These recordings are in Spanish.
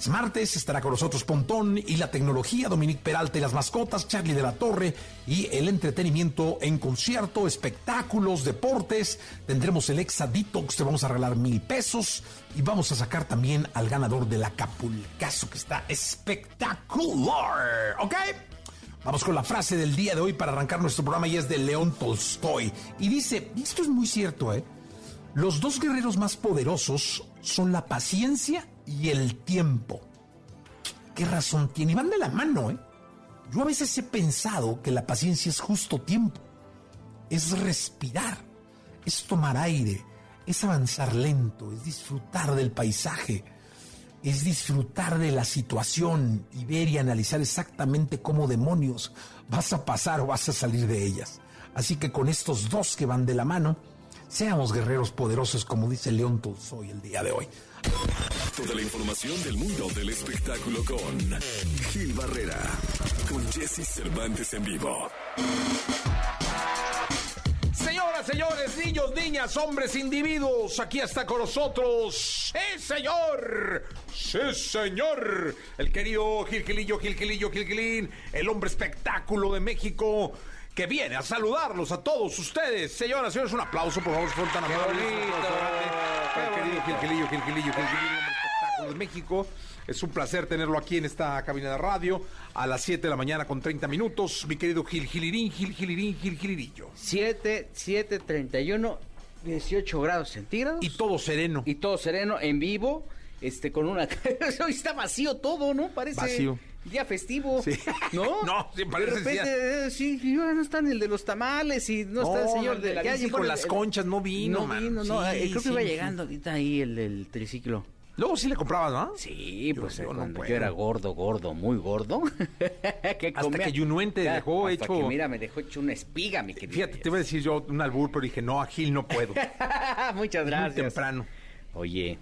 es martes, estará con nosotros Pontón y la tecnología, Dominique Peralta y las mascotas, Charlie de la Torre y el entretenimiento en concierto, espectáculos, deportes. Tendremos el Exa Detox, te vamos a regalar mil pesos y vamos a sacar también al ganador del Acapulcazo que está espectacular. ¿Ok? Vamos con la frase del día de hoy para arrancar nuestro programa y es de León Tolstoy. Y dice, esto es muy cierto, ¿eh? Los dos guerreros más poderosos son la paciencia y el tiempo. ¿Qué razón tiene? Y van de la mano, ¿eh? Yo a veces he pensado que la paciencia es justo tiempo. Es respirar, es tomar aire, es avanzar lento, es disfrutar del paisaje, es disfrutar de la situación y ver y analizar exactamente cómo demonios vas a pasar o vas a salir de ellas. Así que con estos dos que van de la mano, seamos guerreros poderosos como dice León Tolstoy el día de hoy. Toda la información del mundo del espectáculo con Gil Barrera, con Jesse Cervantes en vivo. Señoras, señores, niños, niñas, hombres, individuos, aquí está con nosotros. ¡Sí, señor! ¡Sí, señor! El querido Gilquilillo, Gilquilillo, Gilquilín, el hombre espectáculo de México que viene a saludarlos a todos ustedes. Señoras, señores, un aplauso, por favor, si fueron tan amables. Querido Gilquilillo, Gilquilillo, espectáculo de México. Es un placer tenerlo aquí en esta cabina de radio a las 7 de la mañana con 30 minutos. Mi querido Gil Gilirín, Gil Gilirín, Gil Gilirillo. 7, 7, 31, 18 grados centígrados. Y todo sereno. Y todo sereno, en vivo, este, con una... Hoy está vacío todo, ¿no? Parece... Vacío. Día festivo, Sí. ¿no? No, sí, parece De repente, eh, sí, no está en el de los tamales y no, está el señor de la bici con las conchas no vino, No vino, no. Sí, eh, creo que iba llegando ahorita ahí el, el triciclo. Luego sí le comprabas, ¿no? Sí, Yo- pues yo no cuando yo era gordo, gordo, muy gordo. que Hasta que Yunuen te Ah, dejó hasta hecho- que, mira, me dejó hecho una espiga, mi querido. Fíjate, te iba a decir yo un albur, pero dije, no, a Gil no puedo. Muchas Muy gracias. temprano. Oye,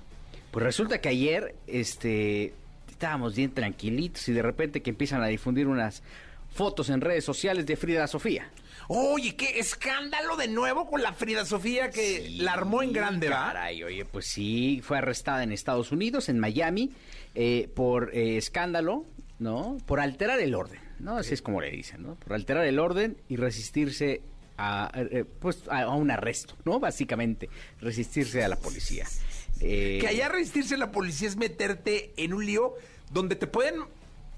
pues resulta que ayer, este, estábamos bien tranquilitos y de repente que empiezan a difundir unas fotos en redes sociales de Frida Sofía. Oye, qué escándalo de nuevo con la Frida Sofía que Sí, la armó en grande, ¿va? Caray, oye, pues sí, fue arrestada en Estados Unidos, en Miami, eh, por eh, escándalo, ¿no? Por alterar el orden, ¿no? Así es como le dicen, ¿no? Por alterar el orden y resistirse a, eh, pues, a, a un arresto, ¿no? Básicamente, resistirse a la policía. Eh, Que allá resistirse a la policía es meterte en un lío donde te pueden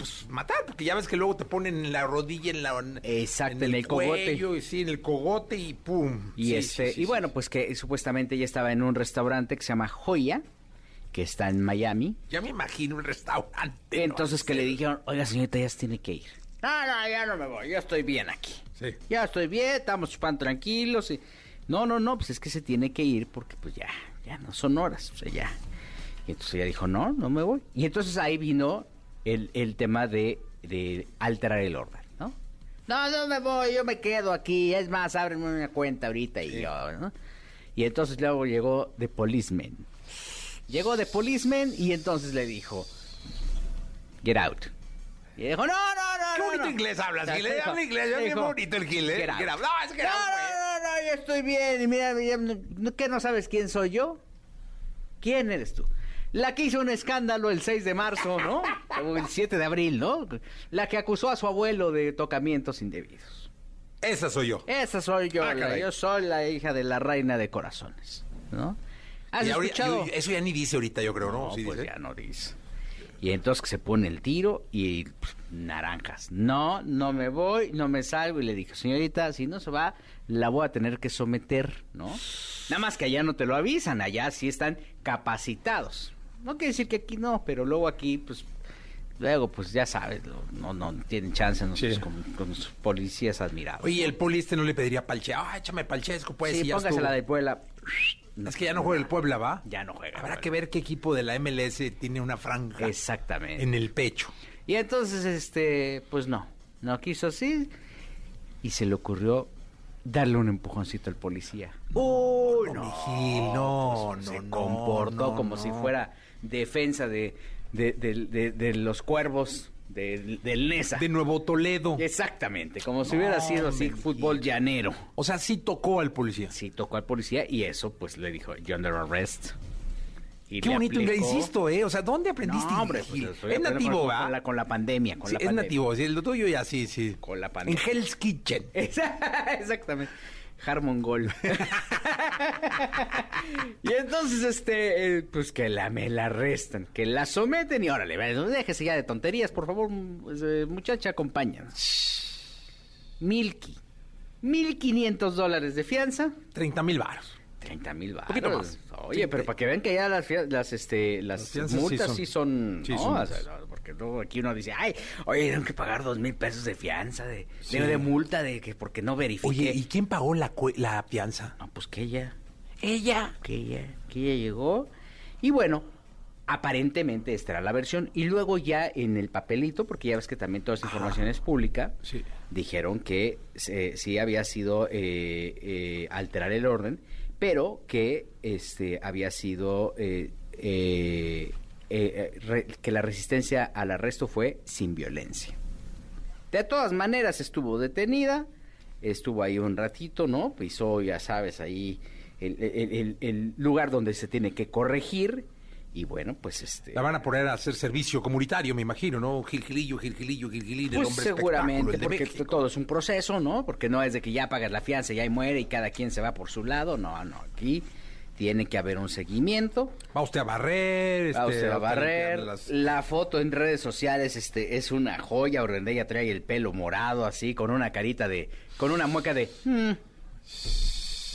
pues, matar, porque ya ves que luego te ponen en la rodilla, en la Exacto, en el cogote. cuello, y sí, en el cogote y pum. Y Sí, este, sí, y bueno, pues que supuestamente ella estaba en un restaurante que se llama Joya, que está en Miami. Ya me imagino un restaurante. Entonces ¿no? que le dijeron, oiga señorita, ya se tiene que ir. No, no, ya no me voy, ya estoy bien aquí. Sí. Ya estoy bien, estamos chupando tranquilos. Y... No, no, no, pues es que se tiene que ir porque pues ya, ya no son horas, o sea, ya. Y entonces ella dijo, no, no me voy. Y entonces ahí vino el, el tema de, de alterar el orden, ¿no? No, no me voy, yo me quedo aquí. Es más, ábrenme una cuenta ahorita y yo, ¿no? Y entonces luego llegó The Policeman. Llegó The Policeman y entonces le dijo, get out. Y dijo, no, no, no, Qué bonito no". inglés hablas, Gil. ¿eh? Habla inglés, ya bien bonito el Gil, ¿eh? "Get out". Get out. No, es get no. No, yo estoy bien. Y mira, ¿qué no sabes quién soy yo? ¿Quién eres tú? La que hizo un escándalo el 6 de marzo, ¿no? O el 7 de abril, ¿no? La que acusó a su abuelo de tocamientos indebidos. Esa soy yo. Esa soy yo, Ah, la- yo soy la hija de la reina de corazones, ¿no? ¿Has Y ahorita- escuchado? yo- eso ya ni dice ahorita, yo creo, ¿no? No, Sí pues dice. ya no dice. Y entonces que se pone el tiro y pues, naranjas. No, no me voy, no me salgo. Y le dije, señorita, si no se va, la voy a tener que someter, ¿no? Nada más que allá no te lo avisan, allá sí están capacitados. No quiere decir que aquí no, pero luego aquí, pues, luego, pues ya sabes, no, no tienen chance nosotros Sí. con, con los policías admirados. Oye, el poli este no le pediría palche. Ah, échame palchesco, pues. sí, y póngasela de Puebla. Es que ya no juega el Puebla, ¿va? Ya no juega. Habrá que ver qué equipo de la MLS tiene una franja Exactamente. en el pecho. Y entonces, este, pues no, no quiso así. Y se le ocurrió darle un empujoncito al policía. ¡Uy, Tommy Gil, no, pues, no, se no, comportó no, como no. si fuera defensa de, de, de- de- de los cuervos de- del NESA. De Nuevo Toledo. Exactamente, como si hubiera sido así fútbol llanero. O sea, sí tocó al policía. Sí, tocó al policía y eso, pues le dijo, you're under arrest. Y Qué bonito aplicó- inglesito, ¿eh? O sea, ¿dónde aprendiste? No, hombre, pues, es nativo, con, ¿va? con la, con la pandemia, con Sí, la es pandemia. nativo. Sí, lo tuyo ya sí, sí. Con la En pandemia. Hell's Kitchen. Exactamente. Harmon Gold. y entonces, este, eh, pues que la, me la arrestan, que la someten y órale, déjese ya de tonterías, por favor, pues, eh, muchacha, acompáñanos. Milky. Mil quinientos dólares de fianza, 30 mil varos. 30 mil baros. Poquito más. Oye, pero para que vean que ya las, las, este, las, Las fianzas sí multas son- sí son... sí ¿no? son O sea, más. no, porque luego aquí uno dice, ay, oye, tengo que pagar dos mil pesos de fianza, de, Sí. de, de multa, de que porque no verifique. Oye, ¿y quién pagó la, cue- la fianza? No, pues que ella, Ella. que ella, que ella llegó. Y bueno, aparentemente esta era la versión. Y luego ya en el papelito, porque ya ves que también toda esa información es pública, Sí. dijeron que eh, sí había sido eh, eh, alterar el orden, pero que este había sido eh, eh, eh, que la resistencia al arresto fue sin violencia. De todas maneras estuvo detenida, estuvo ahí un ratito, ¿no? Pisó, ya sabes, ahí el- el- el lugar donde se tiene que corregir y bueno, pues este... La van a poner a hacer servicio comunitario, me imagino, ¿no? Gil Gilillo, Gil Gilillo, Gil Gilillo, el Pues hombre seguramente, espectáculo, el de porque México. todo es un proceso, ¿no? Porque no es de que ya pagas la fianza, ya y muere y cada quien se va por su lado. No, no, aquí tiene que haber un seguimiento. Va usted a barrer, Va este, usted a barrer. las- La foto en redes sociales este, es una joya. Orendella trae el pelo morado así, con una carita de... Con una mueca de... "Mm,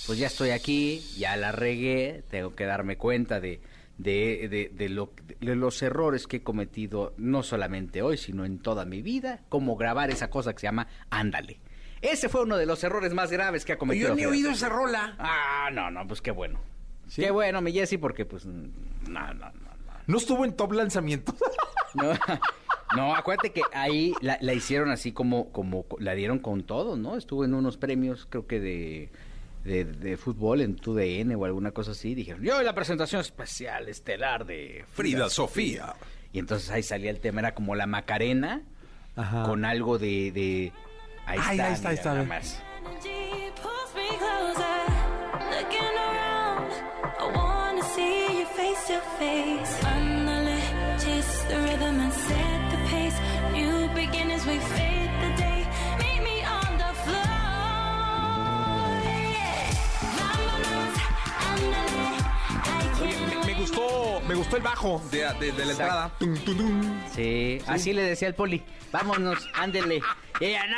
pues ya estoy aquí, ya la regué, tengo que darme cuenta de, de, de, de lo, de los errores que he cometido, no solamente hoy, sino en toda mi vida, como grabar esa cosa que se llama Ándale. Ese fue uno de los errores más graves que ha cometido. Yo ni he oído esa rola. Ah, no, no, pues qué bueno. ¿Sí? Qué bueno, mi Jessy, porque pues... No, no, no, no. ¿No estuvo en top lanzamiento? No, no, acuérdate que ahí la, la hicieron así como, como la dieron con todo, ¿no? Estuvo en unos premios, creo que de, de, de fútbol en TUDN o alguna cosa así. Dijeron, yo la presentación especial, estelar de Frida Sofía. Y entonces ahí salía el tema, era como la Macarena Ajá. con algo de... de... Ahí Ay, está, ahí está, ahí está, nada más. Face face. Ándale, chase the rhythm and set the pace. New beginnings, we fade gustó, el bajo de, de- de la entrada. Tum, tum, tum. Sí, así le decía al poli, vámonos, ándele. Y ella, no,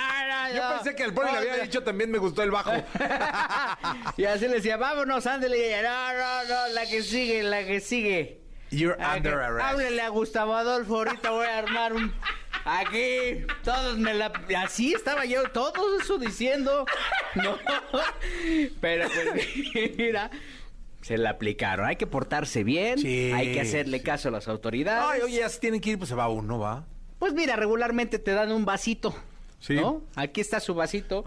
no, Yo no, pensé que el poli le había no". dicho también me gustó el bajo. y así le decía, vámonos, ándele. Y ella, no, no, no, la que sigue, la que sigue. You're under que- arrest. Háblele a Gustavo Adolfo, ahorita voy a armar un... Aquí, todos me la... Así estaba yo, todo eso diciendo. No, pero pues mira, se la aplicaron. Hay que portarse bien, Sí, hay que hacerle caso a las autoridades. Ay, oye, ya se tienen que ir, pues se va uno, ¿va? Pues mira, regularmente te dan un vasito, Sí. ¿no? Aquí está su vasito.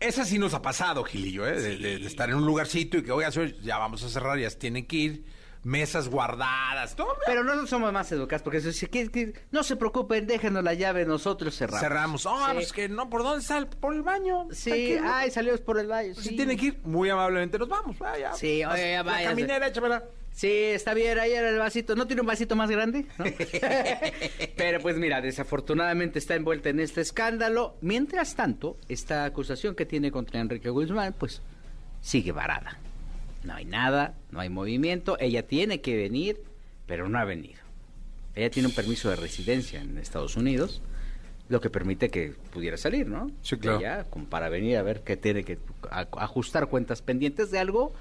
Esa sí nos ha pasado, Gilillo, ¿eh? De, de- de estar en un lugarcito y que, oiga, ya vamos a cerrar, ya se tienen que ir. Mesas guardadas, todo. Pero nosotros somos más educados porque dice, que, que no se preocupen, déjenos la llave, nosotros cerramos. Cerramos. Ah, Sí. pues que no, ¿por dónde sale? Por el baño. Sí, Tranquilo. ay, salimos por el. Pues si sí. tiene que ir, muy amablemente nos vamos. Ah, ya. Sí, oye, ya La caminera, échamela. Sí, está bien, ahí era el vasito. ¿No tiene un vasito más grande? ¿No? Pero pues mira, desafortunadamente está envuelta en este escándalo. Mientras tanto, esta acusación que tiene contra Enrique Guzmán, pues sigue varada. No hay nada, no hay movimiento. Ella tiene que venir, pero no ha venido. Ella tiene un permiso de residencia en Estados Unidos, lo que permite que pudiera salir, ¿no? Sí, claro. De allá, como para venir a ver que tiene que ajustar cuentas pendientes de algo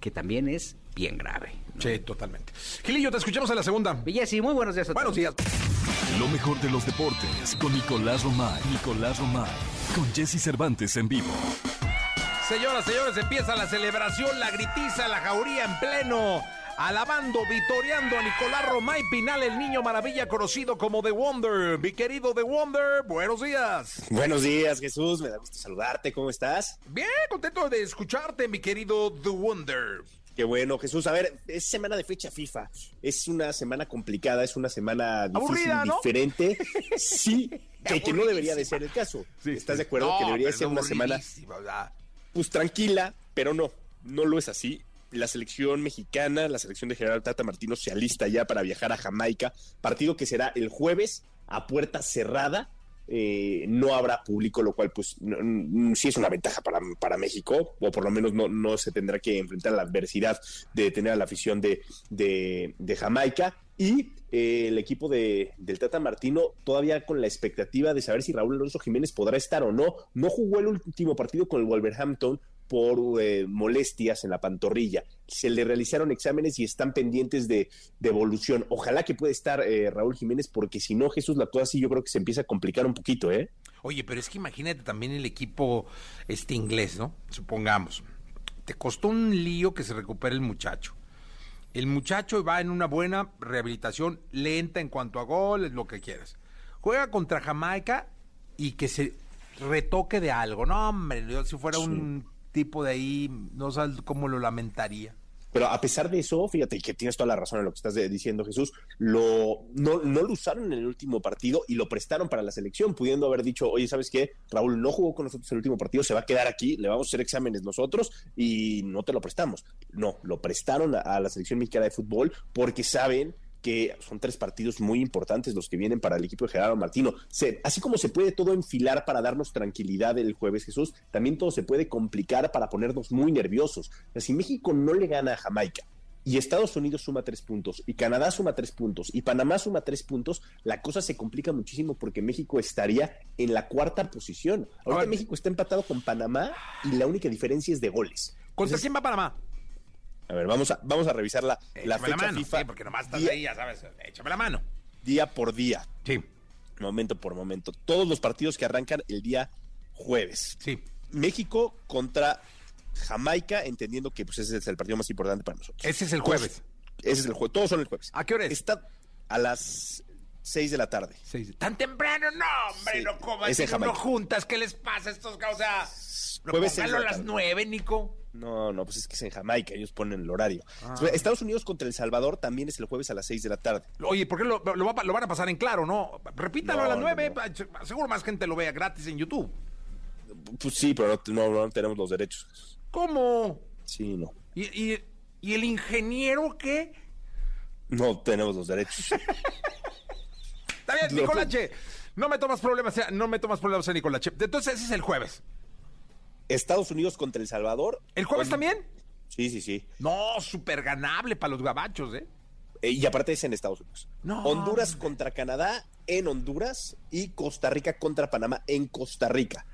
que también es bien grave. ¿no? Sí, totalmente. Gilillo, te escuchamos en la segunda. Villesi, muy buenos días a Buenos todos. días. Lo mejor de los deportes con Nicolás Romay. Nicolás Romay. Con Jesse Cervantes en vivo. Señoras, señores, empieza la celebración, la gritiza, la jauría en pleno. Alabando, vitoreando a Nicolás Romay Pinal, el niño maravilla conocido como The Wonder. Mi querido The Wonder, buenos días. Buenos días, Jesús. Me da gusto saludarte. ¿Cómo estás? Bien, contento de escucharte, mi querido The Wonder. Qué bueno, Jesús. A ver, es semana de fecha FIFA. Es una semana complicada, es una semana difícil, Aburrida, ¿no? diferente. Sí, que, que no debería de ser el caso. ¿Estás de acuerdo? No, que debería ser una semana. Pues tranquila, pero no, no lo es así. La selección mexicana, la selección de General Tata Martino se alista ya para viajar a Jamaica, partido que será el jueves a puerta cerrada. Eh, no habrá público, lo cual pues no- sí es una ventaja para, para México, o por lo menos no, no se tendrá que enfrentar la adversidad de tener a la afición de, de Jamaica. Y eh, el equipo de, del Tata Martino todavía con la expectativa de saber si Raúl Alonso Jiménez podrá estar o no. No jugó el último partido con el Wolverhampton por eh, molestias en la pantorrilla. Se le realizaron exámenes y están pendientes de, de evolución. Ojalá que pueda estar eh, Raúl Jiménez, porque si no, Jesús, la cosa sí yo creo que se empieza a complicar un poquito, ¿eh? Oye, pero es que imagínate también el equipo este inglés, ¿no? Supongamos. Te costó un lío que se recupere el muchacho. El muchacho va en una buena rehabilitación, lenta en cuanto a goles, lo que quieras. Juega contra Jamaica y que se retoque de algo. No, hombre, yo si fuera un tipo de ahí, no sabes cómo lo lamentaría. Pero a pesar de eso, fíjate que tienes toda la razón en lo que estás diciendo, Jesús. Lo, no, no lo usaron en el último partido y lo prestaron para la selección, pudiendo haber dicho, oye, ¿sabes qué? Raúl no jugó con nosotros en el último partido, se va a quedar aquí, le vamos a hacer exámenes nosotros y no te lo prestamos. No, lo prestaron a, a la selección mexicana de fútbol porque saben que son tres partidos muy importantes los que vienen para el equipo de Gerardo Martino. Se- así como se puede todo enfilar para darnos tranquilidad el jueves, Jesús, también todo se puede complicar para ponernos muy nerviosos. O sea, si México no le gana a Jamaica y Estados Unidos suma tres puntos y Canadá suma tres puntos y Panamá suma tres puntos, la cosa se complica muchísimo porque México estaría en la cuarta posición. Ahorita Ahora- México está empatado con Panamá y la única diferencia es de goles. ¿Contra Entonces, quién va Panamá? A ver, vamos a, vamos a revisar la, la fecha mano, FIFA sí, porque nomás estás día, ahí, ya sabes, échame la mano. día por día. Sí, momento por momento. Todos los partidos que arrancan el día jueves. sí. México contra Jamaica, entendiendo que pues, ese es el partido más importante para nosotros. Ese es el jueves. Ese es el jueves. Todos son el jueves. ¿A qué hora es? Está a las 6 de la tarde. Seis. ¿Tan temprano? No, hombre, Sí, no comas. Jamaica. juntas, ¿qué les pasa a estos? O sea, no, a la las tarde. nueve, Nico. No, no, pues es que es en Jamaica, ellos ponen el horario. Ah. Estados Unidos contra El Salvador también es el jueves a las 6 de la tarde. Oye, ¿por qué lo, lo va- lo van a pasar en claro, no? Repítalo No, a las no, nueve. no. pa- Seguro más gente lo vea gratis en YouTube. Pues sí, pero no, tenemos los derechos. ¿Cómo? Sí, no. ¿Y, y, y el ingeniero qué? No tenemos los derechos. Está bien, Nicolache. No me tomas problemas, eh, no me tomas problemas, eh, Nicolache. Entonces ese es el jueves. Estados Unidos contra El Salvador. ¿El jueves Con- también? Sí, sí, sí. No, súper ganable para los gabachos, ¿eh? Eh, y aparte es en Estados Unidos. No, Honduras hombre. contra Canadá en Honduras y Costa Rica contra Panamá en Costa Rica.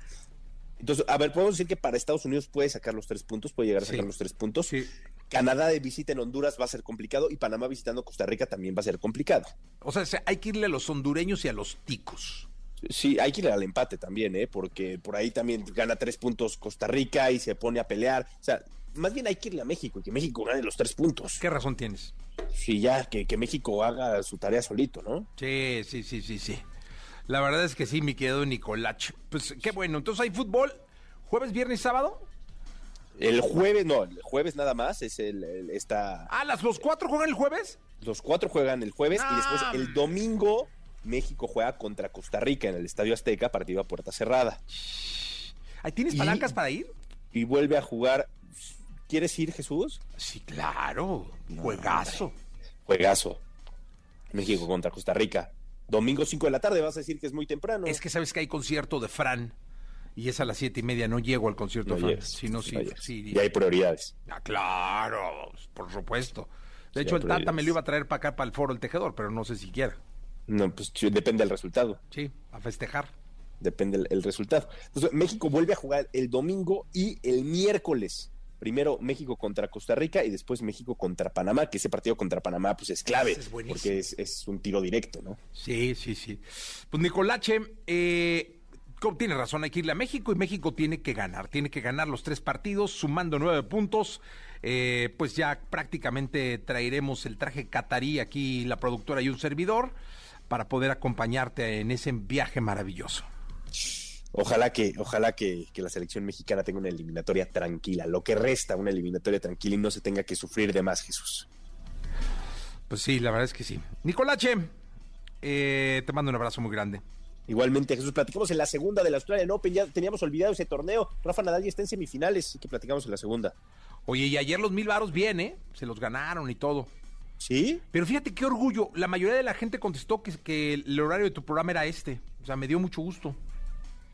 Entonces, a ver, podemos decir que para Estados Unidos puede sacar los tres puntos, puede llegar a Sí. sacar los tres puntos. Sí. Canadá de visita en Honduras va a ser complicado y Panamá visitando Costa Rica también va a ser complicado. O sea, se- hay que irle a los hondureños y a los ticos. Sí, hay que ir al empate también, ¿eh? porque por ahí también gana tres puntos Costa Rica y se pone a pelear. O sea, más bien hay que irle a México y que México gane los tres puntos. ¿Qué razón tienes? Sí, ya, que, que México haga su tarea solito, ¿no? Sí, sí, sí, sí, sí. La verdad es que sí, mi querido Nicolach. Pues qué bueno. Entonces hay fútbol jueves, viernes y sábado. El jueves, no, el jueves nada más, es el, el- esta, Ah, las, los cuatro juegan el jueves. los cuatro juegan el jueves y después Ah. el domingo México juega contra Costa Rica en el Estadio Azteca, partido a puerta cerrada. ¿Tienes Y- palancas para ir? Y vuelve a jugar, ¿quieres ir Jesús? Sí, claro. Juegazo. Juegazo. México contra Costa Rica. Domingo 5 de la tarde, vas a decir que es muy temprano. Es que sabes que hay concierto de Fran y es a las siete y media. No llego al concierto no de Fran. llegas, Si no, sí, no llegas. sí. Y hay prioridades. Ah, claro, por supuesto. De hecho, el Tata me lo iba a traer para acá, para el foro El Tejedor, pero no sé si quiera. No, pues depende del resultado. Sí, a festejar. Depende el, el resultado. Entonces, México vuelve a jugar el domingo y el miércoles. Primero México contra Costa Rica y después México contra Panamá, que ese partido contra Panamá pues es clave, es porque es, es un tiro directo, ¿no? Sí, sí, sí. Pues Nicolache, eh, tiene razón, hay que irle a México y México tiene que ganar. Tiene que ganar los tres partidos, sumando nueve puntos. Eh, pues ya prácticamente traeremos el traje catarí aquí, la productora y un servidor, para poder acompañarte en ese viaje maravilloso. Ojalá que, ojalá que, que la selección mexicana tenga una eliminatoria tranquila, lo que resta una eliminatoria tranquila y no se tenga que sufrir de más, Jesús. Pues sí, la verdad es que sí. Nicolache, eh, te mando un abrazo muy grande. Igualmente, Jesús, platicamos en la segunda del Australian Open, ya teníamos olvidado ese torneo. Rafa Nadal ya está en semifinales, así que platicamos en la segunda. Oye, y ayer los mil varos bien, ¿eh? Se los ganaron y todo. ¿Sí? Pero fíjate qué orgullo. La mayoría de la gente contestó que, que el horario de tu programa era este. O sea, me dio mucho gusto.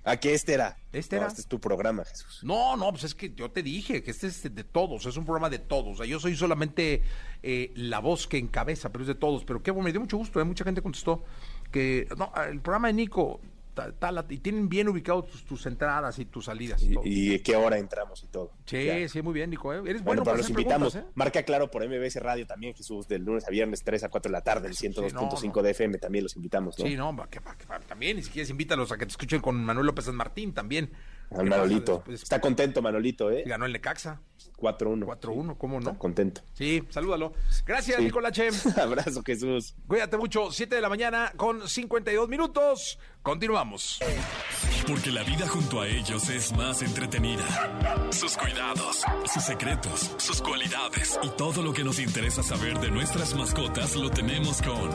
¿A qué este era? Este No, era. Este es tu programa, Jesús. No, no, pues es que yo te dije que este es de todos, es un programa de todos. O sea, yo soy solamente eh, la voz que encabeza, pero es de todos. Pero qué bueno, me dio mucho gusto, ¿eh? mucha gente contestó que no, el programa de Nico, tal, y tienen bien ubicados tus, tus entradas y tus salidas. Y, todo. Y, y qué hora entramos y todo. sí, Ya. sí, muy bien, Nico. ¿eh? Eres Bueno, bueno, para los invitamos. ¿eh? Marca claro por MBS Radio también, Jesús, del lunes a viernes, 3 a 4 de la tarde, el 102.5 no. de FM, también los invitamos, ¿no? Sí, no, que, que también, y si quieres invítalos a que te escuchen con Manuel López San Martín también. Manolito. Está contento, Manolito, ¿eh? Ganó el Necaxa, 4-1. 4-1, ¿cómo no? Está contento. Sí, salúdalo. Gracias, Sí. Nicolache. Abrazo, Jesús. Cuídate mucho, 7 de la mañana con 52 minutos. Continuamos. Porque la vida junto a ellos es más entretenida. Sus cuidados, sus secretos, sus cualidades y todo lo que nos interesa saber de nuestras mascotas lo tenemos con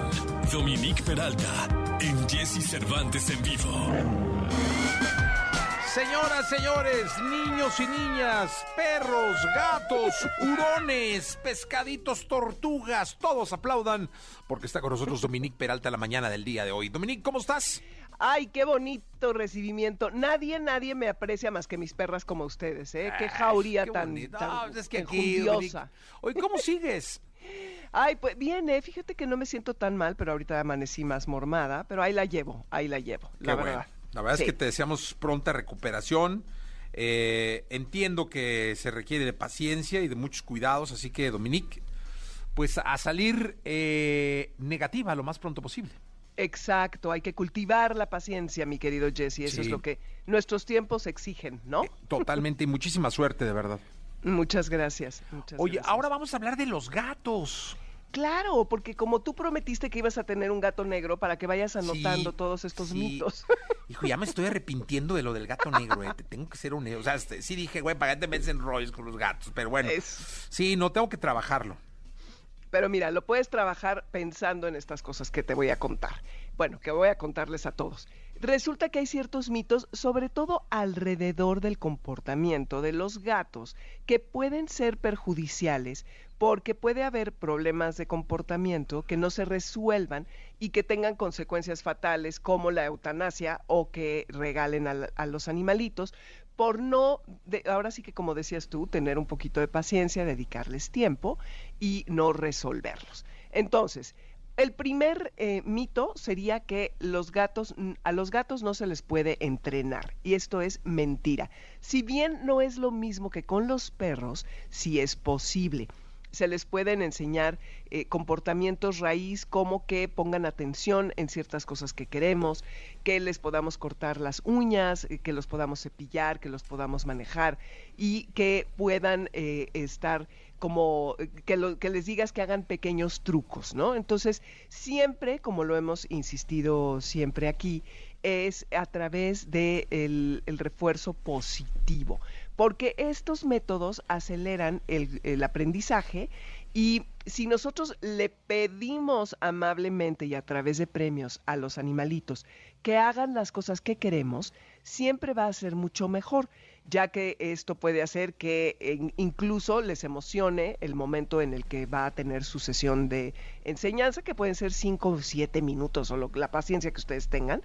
Dominique Peralta en Jesse Cervantes en vivo. Señoras, señores, niños y niñas, perros, gatos, hurones, pescaditos, tortugas, todos aplaudan porque está con nosotros Dominique Peralta la mañana del día de hoy. Dominique, ¿cómo estás? Ay, qué bonito recibimiento. Nadie, nadie me aprecia más que mis perras como ustedes, ¿eh? Qué jauría Qué tan, tan No, es que aquí. Dominique- Oye, ¿cómo sigues? Ay, pues bien, ¿eh? Fíjate que no me siento tan mal, pero ahorita amanecí más mormada, pero ahí la llevo, ahí la llevo, la verdad. La verdad Sí. es que te deseamos pronta recuperación. Eh, entiendo que se requiere de paciencia y de muchos cuidados, así que Dominique, pues a salir eh, negativa lo más pronto posible. Exacto, hay que cultivar la paciencia, mi querido Jesse, eso Sí. es lo que nuestros tiempos exigen, ¿no? Totalmente y muchísima suerte, de verdad. Muchas gracias. muchas Oye, gracias. ahora vamos a hablar de los gatos. Claro, porque como tú prometiste que ibas a tener un gato negro para que vayas anotando Sí, todos estos sí. mitos. Hijo, ya me estoy arrepintiendo de lo del gato negro, eh. Te tengo que ser honesto. O sea, este, sí dije, güey, ¿para te metes en rollos con los gatos? Pero bueno, Es- sí, no tengo que trabajarlo. Pero mira, lo puedes trabajar pensando en estas cosas que te voy a contar. Bueno, que voy a contarles a todos. Resulta que hay ciertos mitos, sobre todo alrededor del comportamiento de los gatos, que pueden ser perjudiciales porque puede haber problemas de comportamiento que no se resuelvan y que tengan consecuencias fatales como la eutanasia o que regalen a, los animalitos por no, ahora sí que como decías tú, tener un poquito de paciencia, dedicarles tiempo y no resolverlos. Entonces, el primer eh, mito sería que los gatos, a los gatos no se les puede entrenar. Y esto es mentira. Si bien no es lo mismo que con los perros, sí es posible. Se les pueden enseñar eh, comportamientos raíz como que pongan atención en ciertas cosas que queremos, que les podamos cortar las uñas, eh, que los podamos cepillar, que los podamos manejar y que puedan eh, estar como que, lo- que les digas que hagan pequeños trucos, ¿no? Entonces, siempre, como lo hemos insistido siempre aquí, es a través del de el refuerzo positivo, porque estos métodos aceleran el, aprendizaje y si nosotros le pedimos amablemente y a través de premios a los animalitos que hagan las cosas que queremos, siempre va a ser mucho mejor, ya que esto puede hacer que en- incluso les emocione el momento en el que va a tener su sesión de enseñanza, que pueden ser cinco o siete minutos o lo- la paciencia que ustedes tengan,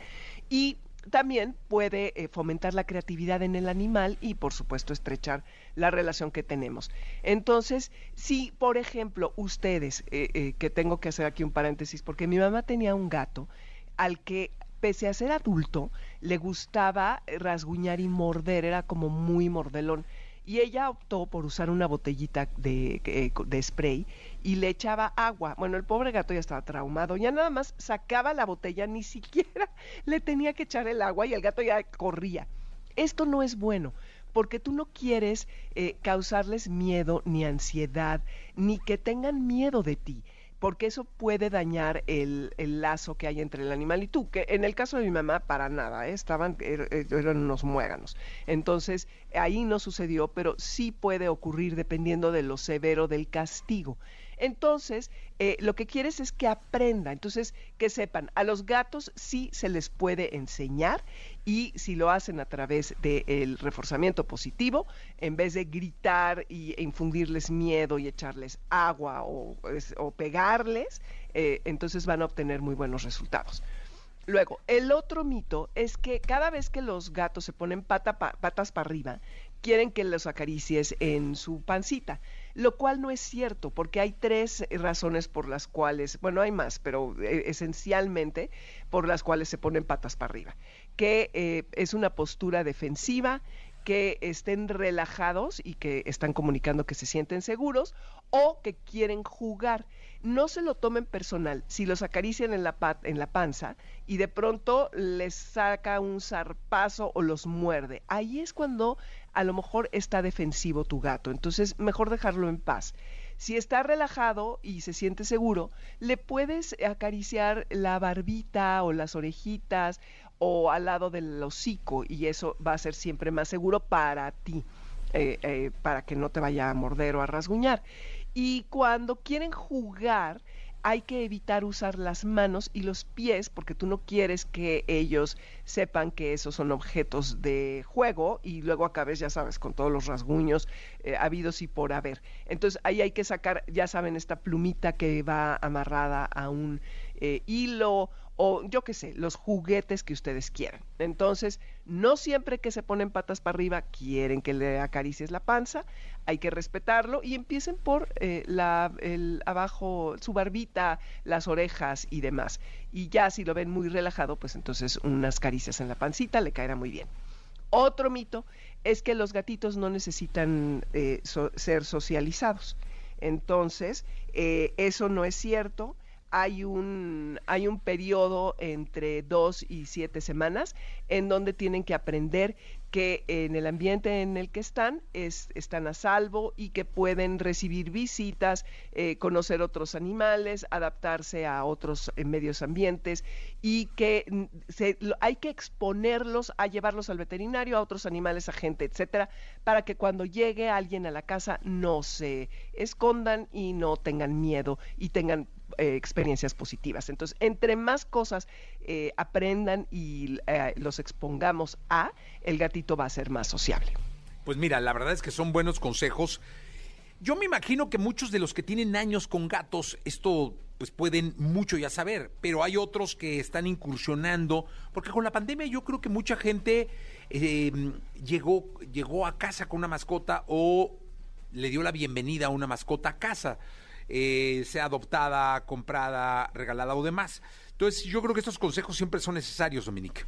y también puede eh, fomentar la creatividad en el animal y por supuesto estrechar la relación que tenemos. Entonces, si por ejemplo ustedes, eh, eh, que tengo que hacer aquí un paréntesis, porque mi mamá tenía un gato al que pese a ser adulto, le gustaba rasguñar y morder, era como muy mordelón. Y ella optó por usar una botellita de, de spray y le echaba agua. Bueno, el pobre gato ya estaba traumado, ya nada más sacaba la botella, ni siquiera le tenía que echar el agua y el gato ya corría. Esto no es bueno porque tú no quieres eh, causarles miedo ni ansiedad, ni que tengan miedo de ti porque eso puede dañar el, el, lazo que hay entre el animal y tú, que en el caso de mi mamá para nada, ¿eh? estaban, er, er, eran unos muéganos. Entonces, ahí no sucedió, pero sí puede ocurrir dependiendo de lo severo del castigo. Entonces, eh, lo que quieres es que aprenda, entonces que sepan, a los gatos sí se les puede enseñar y si lo hacen a través del reforzamiento positivo, en vez de gritar y, infundirles miedo y echarles agua o, o pegarles, eh, entonces van a obtener muy buenos resultados. Luego, el otro mito es que cada vez que los gatos se ponen pata pa, patas para arriba, quieren que los acaricies en su pancita lo cual no es cierto, porque hay tres razones por las cuales, bueno, hay más, pero eh, esencialmente por las cuales se ponen patas para arriba, que eh, es una postura defensiva, que estén relajados y que están comunicando que se sienten seguros o que quieren jugar. No se lo tomen personal. Si los acarician en la, en la panza y de pronto les saca un zarpazo o los muerde, ahí es cuando a lo mejor está defensivo tu gato. Entonces, mejor dejarlo en paz. Si está relajado y se siente seguro, le puedes acariciar la barbita o las orejitas o al lado del hocico y eso va a ser siempre más seguro para ti, eh, eh, para que no te vaya a morder o a rasguñar. Y cuando quieren jugar, hay que evitar usar las manos y los pies porque tú no quieres que ellos sepan que esos son objetos de juego y luego acabes, ya sabes, con todos los rasguños eh, habidos y por haber. Entonces ahí hay que sacar, ya saben, esta plumita que va amarrada a un eh, hilo o yo qué sé, los juguetes que ustedes quieran. Entonces, no siempre que se ponen patas para arriba quieren que le acaricies la panza, hay que respetarlo y empiecen por eh, la, el abajo, su barbita, las orejas y demás. Y ya si lo ven muy relajado, pues entonces unas caricias en la pancita le caerá muy bien. Otro mito es que los gatitos no necesitan eh, so, ser socializados. Entonces, eh, eso no es cierto hay un, hay un periodo entre dos y siete semanas en donde tienen que aprender que en el ambiente en el que están es, están a salvo y que pueden recibir visitas, eh, conocer otros animales, adaptarse a otros eh, medios ambientes y que mm, se, hay que exponerlos a llevarlos al veterinario, a otros animales, a gente, etcétera, para que cuando llegue alguien a la casa no se escondan y no tengan miedo y tengan eh, experiencias positivas. Entonces, entre más cosas eh, aprendan y eh, los expongamos a, el gatito va a ser más sociable. Pues mira, la verdad es que son buenos consejos. Yo me imagino que muchos de los que tienen años con gatos, esto pues pueden mucho ya saber, pero hay otros que están incursionando, porque con la pandemia yo creo que mucha gente llegó, llegó a casa con una mascota o le dio la bienvenida a una mascota a casa eh, sea adoptada, comprada, regalada o demás. Entonces, yo creo que estos consejos siempre son necesarios, Dominique.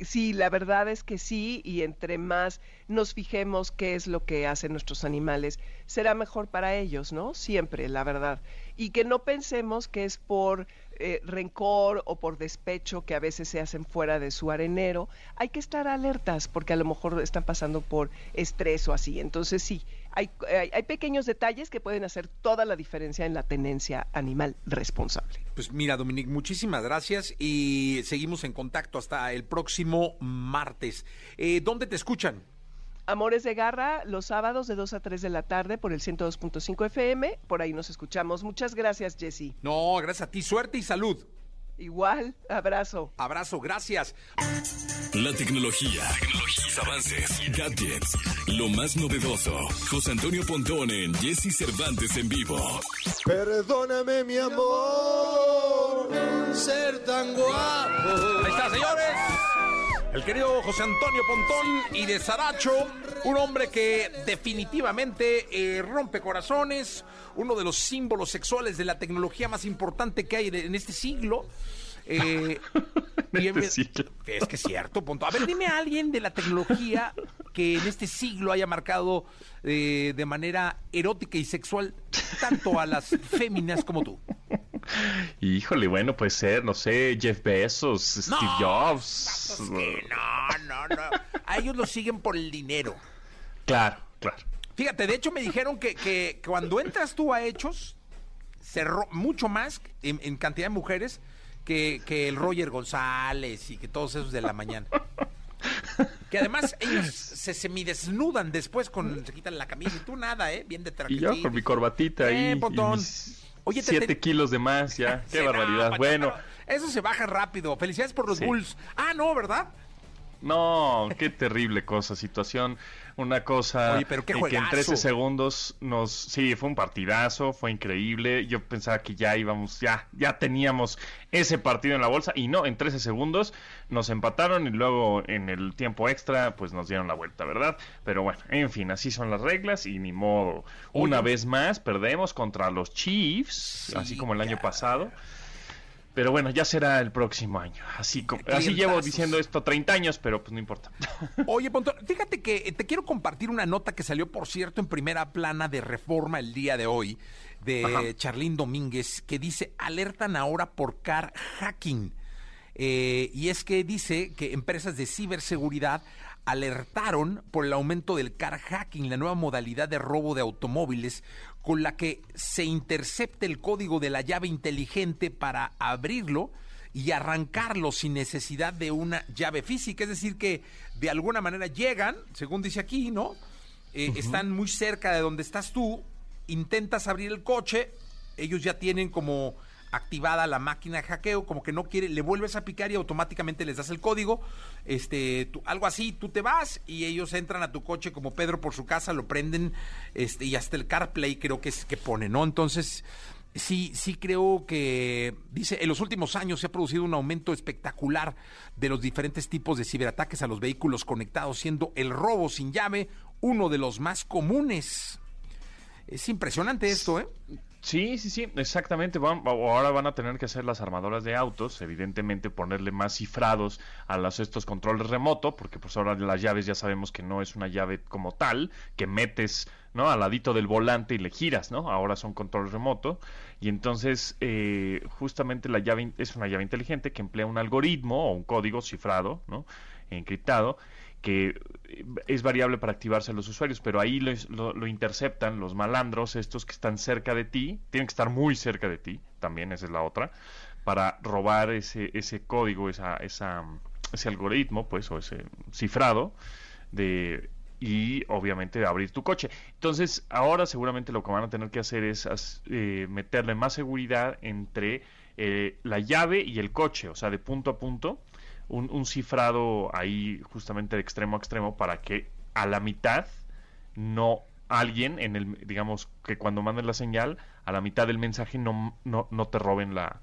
Sí, la verdad es que sí, y entre más nos fijemos qué es lo que hacen nuestros animales, será mejor para ellos, ¿no? Siempre, la verdad. Y que no pensemos que es por eh, rencor o por despecho que a veces se hacen fuera de su arenero. Hay que estar alertas porque a lo mejor están pasando por estrés o así. Entonces sí, hay, hay, pequeños detalles que pueden hacer toda la diferencia en la tenencia animal responsable. Pues mira, Dominique, muchísimas gracias y seguimos en contacto hasta el próximo martes. Eh, ¿Dónde te escuchan? Amores de Garra, los sábados de 2 a 3 de la tarde por el 102.5 FM. Por ahí nos escuchamos. Muchas gracias, Jesse. No, gracias a ti. Suerte y salud. Igual, abrazo. Abrazo, gracias. La tecnología, tecnologías, avances, gadgets, lo más novedoso. José Antonio Pontón en Jesse Cervantes en vivo. Perdóname, mi amor, ser tan guapo. Ahí está, señores. El querido José Antonio Pontón y de Saracho, un hombre que definitivamente eh, rompe corazones, uno de los símbolos sexuales de la tecnología más importante que hay en este siglo. Eh, y este siglo. Es que es cierto, Pontón. A ver, dime a alguien de la tecnología que en este siglo haya marcado eh, de manera erótica y sexual tanto a las féminas como tú. Híjole, bueno, puede ser, no sé, Jeff Bezos, Steve Jobs. No, no, no. A ellos los siguen por el dinero. Claro, claro. Fíjate, de hecho me dijeron que, que cuando entras tú a Hechos, cerró mucho más en, en cantidad de mujeres que, que el Roger González y que todos esos de la mañana. Que además ellos se semidesnudan después con se quitan la camisa y tú nada, ¿eh? Bien de Y traquetito. yo con mi corbatita Eh, ahí. y mis Oye, siete te- kilos de más ya. Qué no, barbaridad. Bueno, Eso se baja rápido. Felicidades por los Sí. Bulls. Ah, no, ¿verdad? no, qué terrible cosa, situación. Una cosa Oye, pero qué que en juegazo. 13 segundos nos... Sí, fue un partidazo, fue increíble. Yo pensaba que ya íbamos, ya, ya teníamos ese partido en la bolsa. Y no, en 13 segundos nos empataron y luego en el tiempo extra pues nos dieron la vuelta, ¿verdad? Pero bueno, en fin, así son las reglas y ni modo. Una Oye. vez más perdemos contra los Chiefs, así como el año pasado. Pero bueno, ya será el próximo año. Así, como, así llevo diciendo esto 30 años, pero pues no importa. Oye, Pontón, fíjate que eh, te quiero compartir una nota que salió, por cierto, en primera plana de Reforma el día de hoy, de Ajá. Charlín Domínguez, que dice, alertan ahora por car hacking. Eh, y es que dice que empresas de ciberseguridad alertaron por el aumento del car hacking, la nueva modalidad de robo de automóviles con la que se intercepta el código de la llave inteligente para abrirlo y arrancarlo sin necesidad de una llave física. Es decir, que de alguna manera llegan, según dice aquí, ¿no? Eh, Están muy cerca de donde estás tú, intentas abrir el coche, ellos ya tienen como activada la máquina de hackeo, como que no quiere, le vuelves a picar y automáticamente les das el código, este, algo así, tú te vas y ellos entran a tu coche como Pedro por su casa, lo prenden, este, y hasta el CarPlay creo que es que pone, ¿no? Entonces, sí, sí creo que, dice, en los últimos años se ha producido un aumento espectacular de los diferentes tipos de ciberataques a los vehículos conectados, siendo el robo sin llave uno de los más comunes. Es impresionante esto, ¿eh? Sí, sí, sí, exactamente. Van- ahora van a tener que hacer las armadoras de autos, evidentemente ponerle más cifrados a los, estos controles remoto, porque pues ahora las llaves ya sabemos que no es una llave como tal, que metes ¿no? al ladito del volante y le giras, ¿no? Ahora son controles remoto. Y entonces, eh, justamente la llave es una llave inteligente que emplea un algoritmo o un código cifrado, ¿no? Encriptado, que es variable para activarse a los usuarios, pero ahí lo, interceptan los malandros, estos que están cerca de ti, tienen que estar muy cerca de ti, también esa es la otra, para robar ese, ese código, esa, esa, ese algoritmo, pues, o ese cifrado de y obviamente abrir tu coche. Entonces, ahora seguramente lo que van a tener que hacer es eh, meterle más seguridad entre eh, la llave y el coche, o sea, de punto a punto, un, un cifrado ahí justamente de extremo a extremo para que a la mitad no alguien en el digamos que cuando mandes la señal a la mitad del mensaje no, no, no te roben la,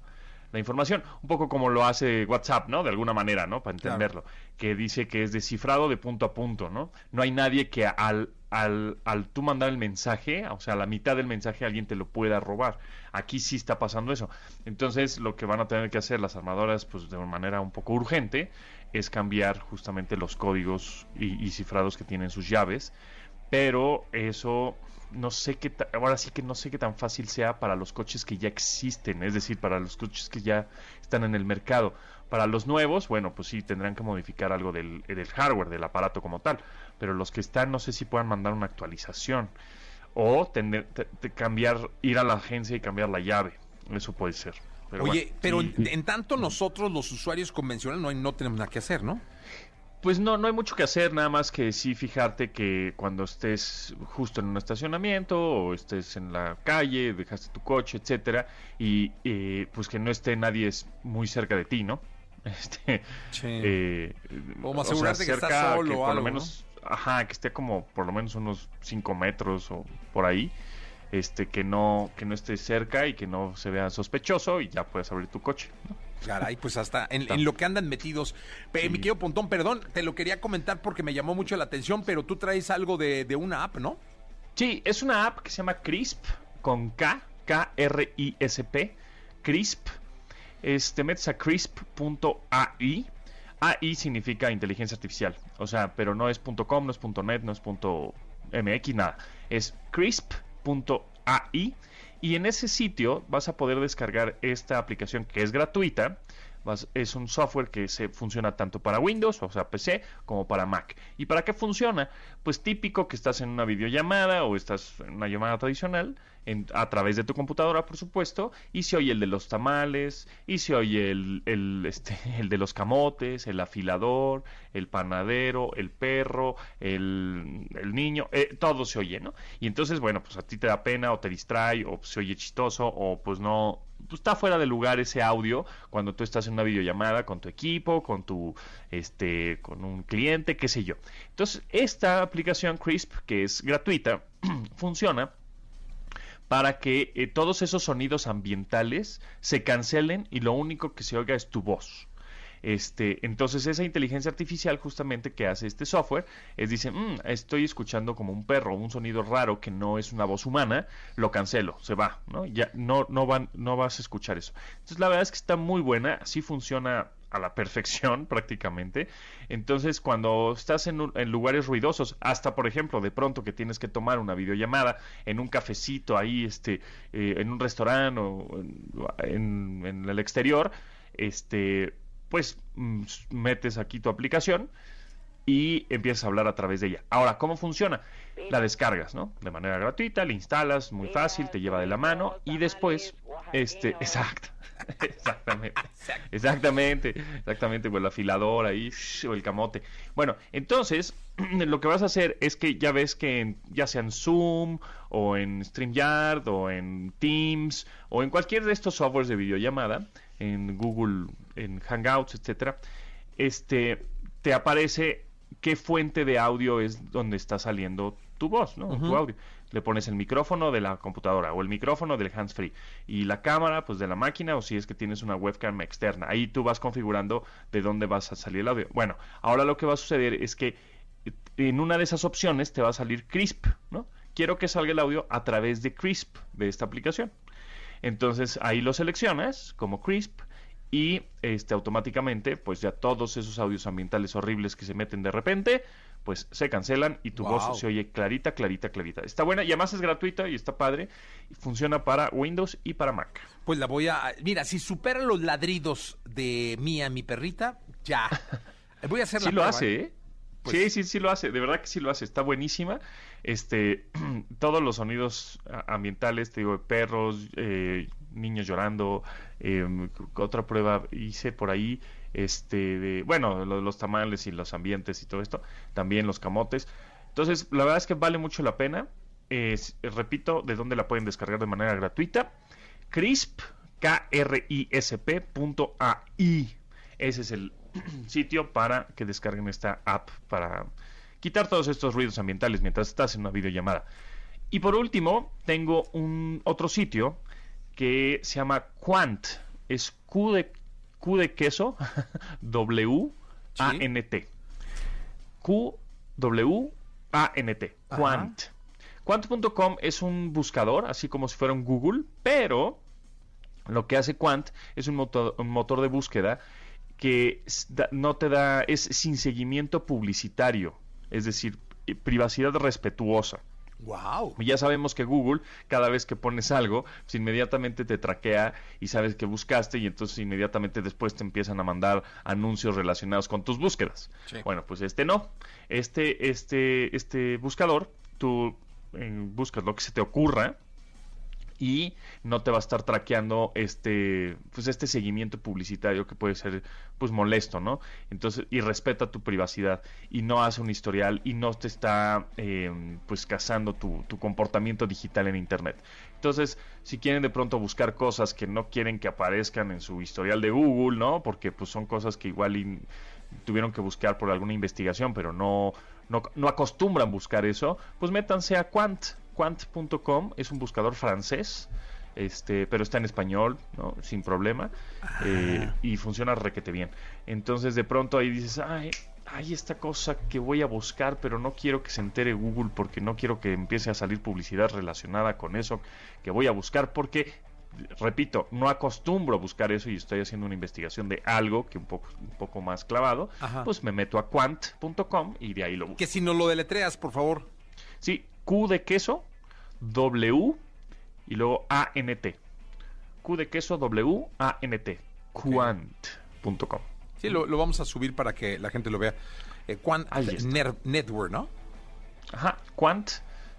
la información un poco como lo hace WhatsApp no de alguna manera no para Claro. entenderlo que dice que es descifrado de punto a punto no no hay nadie que al al, al tú mandar el mensaje, o sea, a la mitad del mensaje alguien te lo pueda robar. Aquí sí está pasando eso. Entonces, lo que van a tener que hacer las armadoras, pues de una manera un poco urgente, es cambiar justamente los códigos y, y cifrados que tienen sus llaves. Pero eso no sé qué ahora sí que no sé qué tan fácil sea para los coches que ya existen, es decir, para los coches que ya están en el mercado. Para los nuevos, bueno, pues sí tendrán que modificar algo del, del hardware, del aparato como tal, pero los que están no sé si puedan mandar una actualización o tener, te- te- cambiar, ir a la agencia y cambiar la llave. Eso puede ser. Pero Oye, bueno, pero en, en tanto nosotros los usuarios convencionales no, no tenemos nada que hacer, ¿no? Pues no, no hay mucho que hacer, nada más que sí fijarte que cuando estés justo en un estacionamiento o estés en la calle, dejaste tu coche, etcétera, y eh, pues que no esté nadie muy cerca de ti, ¿no? Este, eh, Como o sea, asegurarte que estás solo o por algo, menos, ajá, que esté como por lo menos unos 5 metros o por ahí, este, que no, que no esté cerca y que no se vea sospechoso y ya puedes abrir tu coche, ¿no? Caray, pues hasta en, en lo que andan metidos. Pe- Mi querido Pontón, perdón, te lo quería comentar porque me llamó mucho la atención, pero tú traes algo de, de una app, ¿no? Sí, es una app que se llama Crisp, con K, K-R-I-S-P, Crisp. Es, te metes a crisp.ai. AI significa inteligencia artificial, o sea, pero no es .com, no es .net, no es .mx, nada. Es crisp.ai y en ese sitio vas a poder descargar esta aplicación que es gratuita. Es un software que se funciona tanto para Windows, o sea, PC, como para Mac. ¿Y para qué funciona? Pues típico que estás en una videollamada o estás en una llamada tradicional, en- a través de tu computadora, por supuesto, y se oye el de los tamales, y se oye el, el, este, el de los camotes, el afilador, el panadero, el perro, el, el niño, eh, todo se oye, ¿no? Y entonces, bueno, pues a ti te da pena o te distrae o se oye chistoso o pues no, pues está fuera de lugar ese audio cuando tú estás en una videollamada con tu equipo, con tu, este, con un cliente, qué sé yo. Entonces, esta aplicación Crisp, que es gratuita, funciona para que eh, todos esos sonidos ambientales se cancelen y lo único que se oiga es tu voz. Este, entonces esa inteligencia artificial justamente que hace este software es dice, "Mm, estoy escuchando como un perro, un sonido raro que no es una voz humana, lo cancelo, se va, ¿no? Ya no no van no vas a escuchar eso. Entonces la verdad es que está muy buena, así funciona a la perfección prácticamente. Entonces, cuando estás en, lugares ruidosos, hasta por ejemplo, de pronto que tienes que tomar una videollamada en un cafecito ahí, este, eh, en un restaurante o en- en el exterior, este, pues mm, metes aquí tu aplicación y empiezas a hablar a través de ella. Ahora, ¿cómo funciona? La descargas, ¿no? De manera gratuita, la instalas, muy fácil, te lleva de la mano y después, este, exacto, exactamente, exactamente, exactamente, o el afilador ahí, o el camote. Bueno, entonces, lo que vas a hacer es que ya ves que en- ya sea en Zoom o en StreamYard o en Teams o en cualquier de estos softwares de videollamada, en Google, en Hangouts, etcétera, este, te aparece qué fuente de audio es donde está saliendo tu voz, ¿no? Tu audio. Le pones el micrófono de la computadora o el micrófono del hands-free y la cámara, pues de la máquina o si es que tienes una webcam externa. Ahí tú vas configurando de dónde vas a salir el audio. Bueno, ahora lo que va a suceder es que eh, en una de esas opciones te va a salir Crisp, ¿no? Quiero que salga el audio a través de Crisp de esta aplicación. Entonces ahí lo seleccionas como Crisp y este automáticamente pues ya todos esos audios ambientales horribles que se meten de repente pues se cancelan y tu Wow. voz se oye clarita, clarita, clarita. Está buena y además es gratuita y está padre y funciona para Windows y para Mac. Pues la voy a. Mira, si supera los ladridos de Mía, mi perrita, ya. Voy a hacer Sí la lo prueba, hace, ¿eh? ¿eh? Pues- Sí, sí, sí lo hace, de verdad que sí lo hace, está buenísima. Este, todos los sonidos ambientales, te digo, perros, eh, niños llorando, eh, otra prueba hice por ahí, este, de, bueno, lo de los tamales y los ambientes y todo esto, también los camotes. Entonces, la verdad es que vale mucho la pena. Repito, de dónde la pueden descargar de manera gratuita. Crisp, K-R-I-S-P punto A-I. Ese es el sitio para que descarguen esta app para quitar todos estos ruidos ambientales mientras estás en una videollamada. Y por último, tengo un otro sitio que se llama Quant. Es Q de, Q de queso, W, A, N, T. Q, W, A, N, T. Ajá. Quant. Quant.com es un buscador, así como si fuera un Google, pero lo que hace Quant es un motor, un motor de búsqueda que no te da, es sin seguimiento publicitario, es decir, eh, privacidad respetuosa. Wow. Ya sabemos que Google, cada vez que pones algo, pues inmediatamente te traquea y sabes que buscaste y entonces inmediatamente después te empiezan a mandar anuncios relacionados con tus búsquedas. Sí. Bueno, pues este no. Este, este, este buscador, tú eh, buscas lo que se te ocurra y no te va a estar traqueando este pues este seguimiento publicitario que puede ser pues molesto no entonces y respeta tu privacidad y no hace un historial y no te está eh, pues cazando tu, tu comportamiento digital en internet. Entonces si quieren de pronto buscar cosas que no quieren que aparezcan en su historial de Google no porque pues son cosas que igual tuvieron que buscar por alguna investigación pero no no, no acostumbran buscar eso pues métanse a Quant Quant.com es un buscador francés este, pero está en español, ¿no? Sin problema. eh, y funciona requete bien. Entonces de pronto ahí dices, ay, hay esta cosa que voy a buscar, pero no quiero que se entere Google porque no quiero que empiece a salir publicidad relacionada con eso que voy a buscar porque repito, no acostumbro a buscar eso y estoy haciendo una investigación de algo que un poco, un poco más clavado, Ajá. pues me meto a quant.com y de ahí lo busco. Que si no lo deletreas, por favor. Sí, Q de queso, W y luego A-N-T. Q de queso, W, A-N-T. Quant.com. Sí, lo, lo vamos a subir para que la gente lo vea. Eh, Quant Network, ¿no? Ajá, Quant,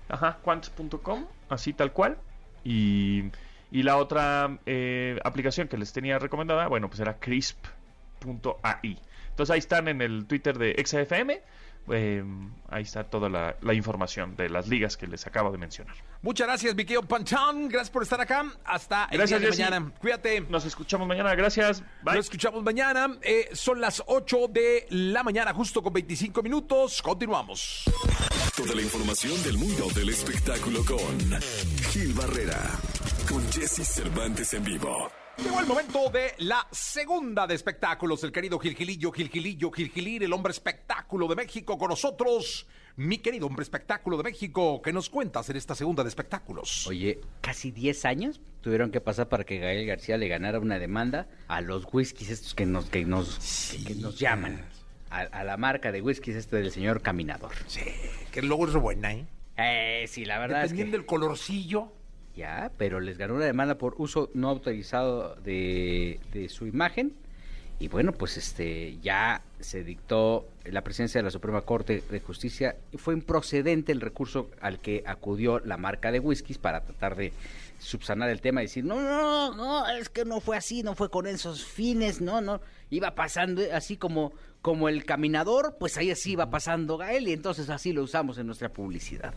ajá, Quant.com, así tal cual. Y, y la otra eh, aplicación que les tenía recomendada, bueno, pues era crisp.ai. Entonces ahí están en el Twitter de XFM. Eh, ahí está toda la, la información de las ligas que les acabo de mencionar. Muchas gracias, mi querido Panchón. Gracias por estar acá. Hasta el Gracias, día de mañana. Cuídate. Nos escuchamos mañana, gracias. Bye. Nos escuchamos mañana. Eh, son las 8 de la mañana, justo con 25 minutos. Continuamos. Toda la información del mundo del espectáculo con Gil Barrera, con Jesse Cervantes en vivo. Llegó el momento de la segunda de espectáculos. El querido Gilgilillo, Gilgilillo, Gilgilir, el hombre espectáculo de México con nosotros. Mi querido hombre espectáculo de México, ¿qué nos cuentas en esta segunda de espectáculos? Oye, casi 10 años tuvieron que pasar para que Gael García le ganara una demanda a los whiskies estos que nos, que nos, que nos llaman. A, a la marca de whiskies este del señor Caminador. Sí, que luego es buena, ¿eh? Eh, sí, la verdad es que... Dependiendo del colorcillo. Ya, pero les ganó una demanda por uso no autorizado de, de su imagen. Y bueno, pues este ya se dictó la presencia de la Suprema Corte de Justicia y fue improcedente el recurso al que acudió la marca de whiskies para tratar de subsanar el tema y decir, no, no, no, es que no fue así, no fue con esos fines, no, no, iba pasando así como, como el caminador, pues ahí así iba pasando Gael y entonces así lo usamos en nuestra publicidad.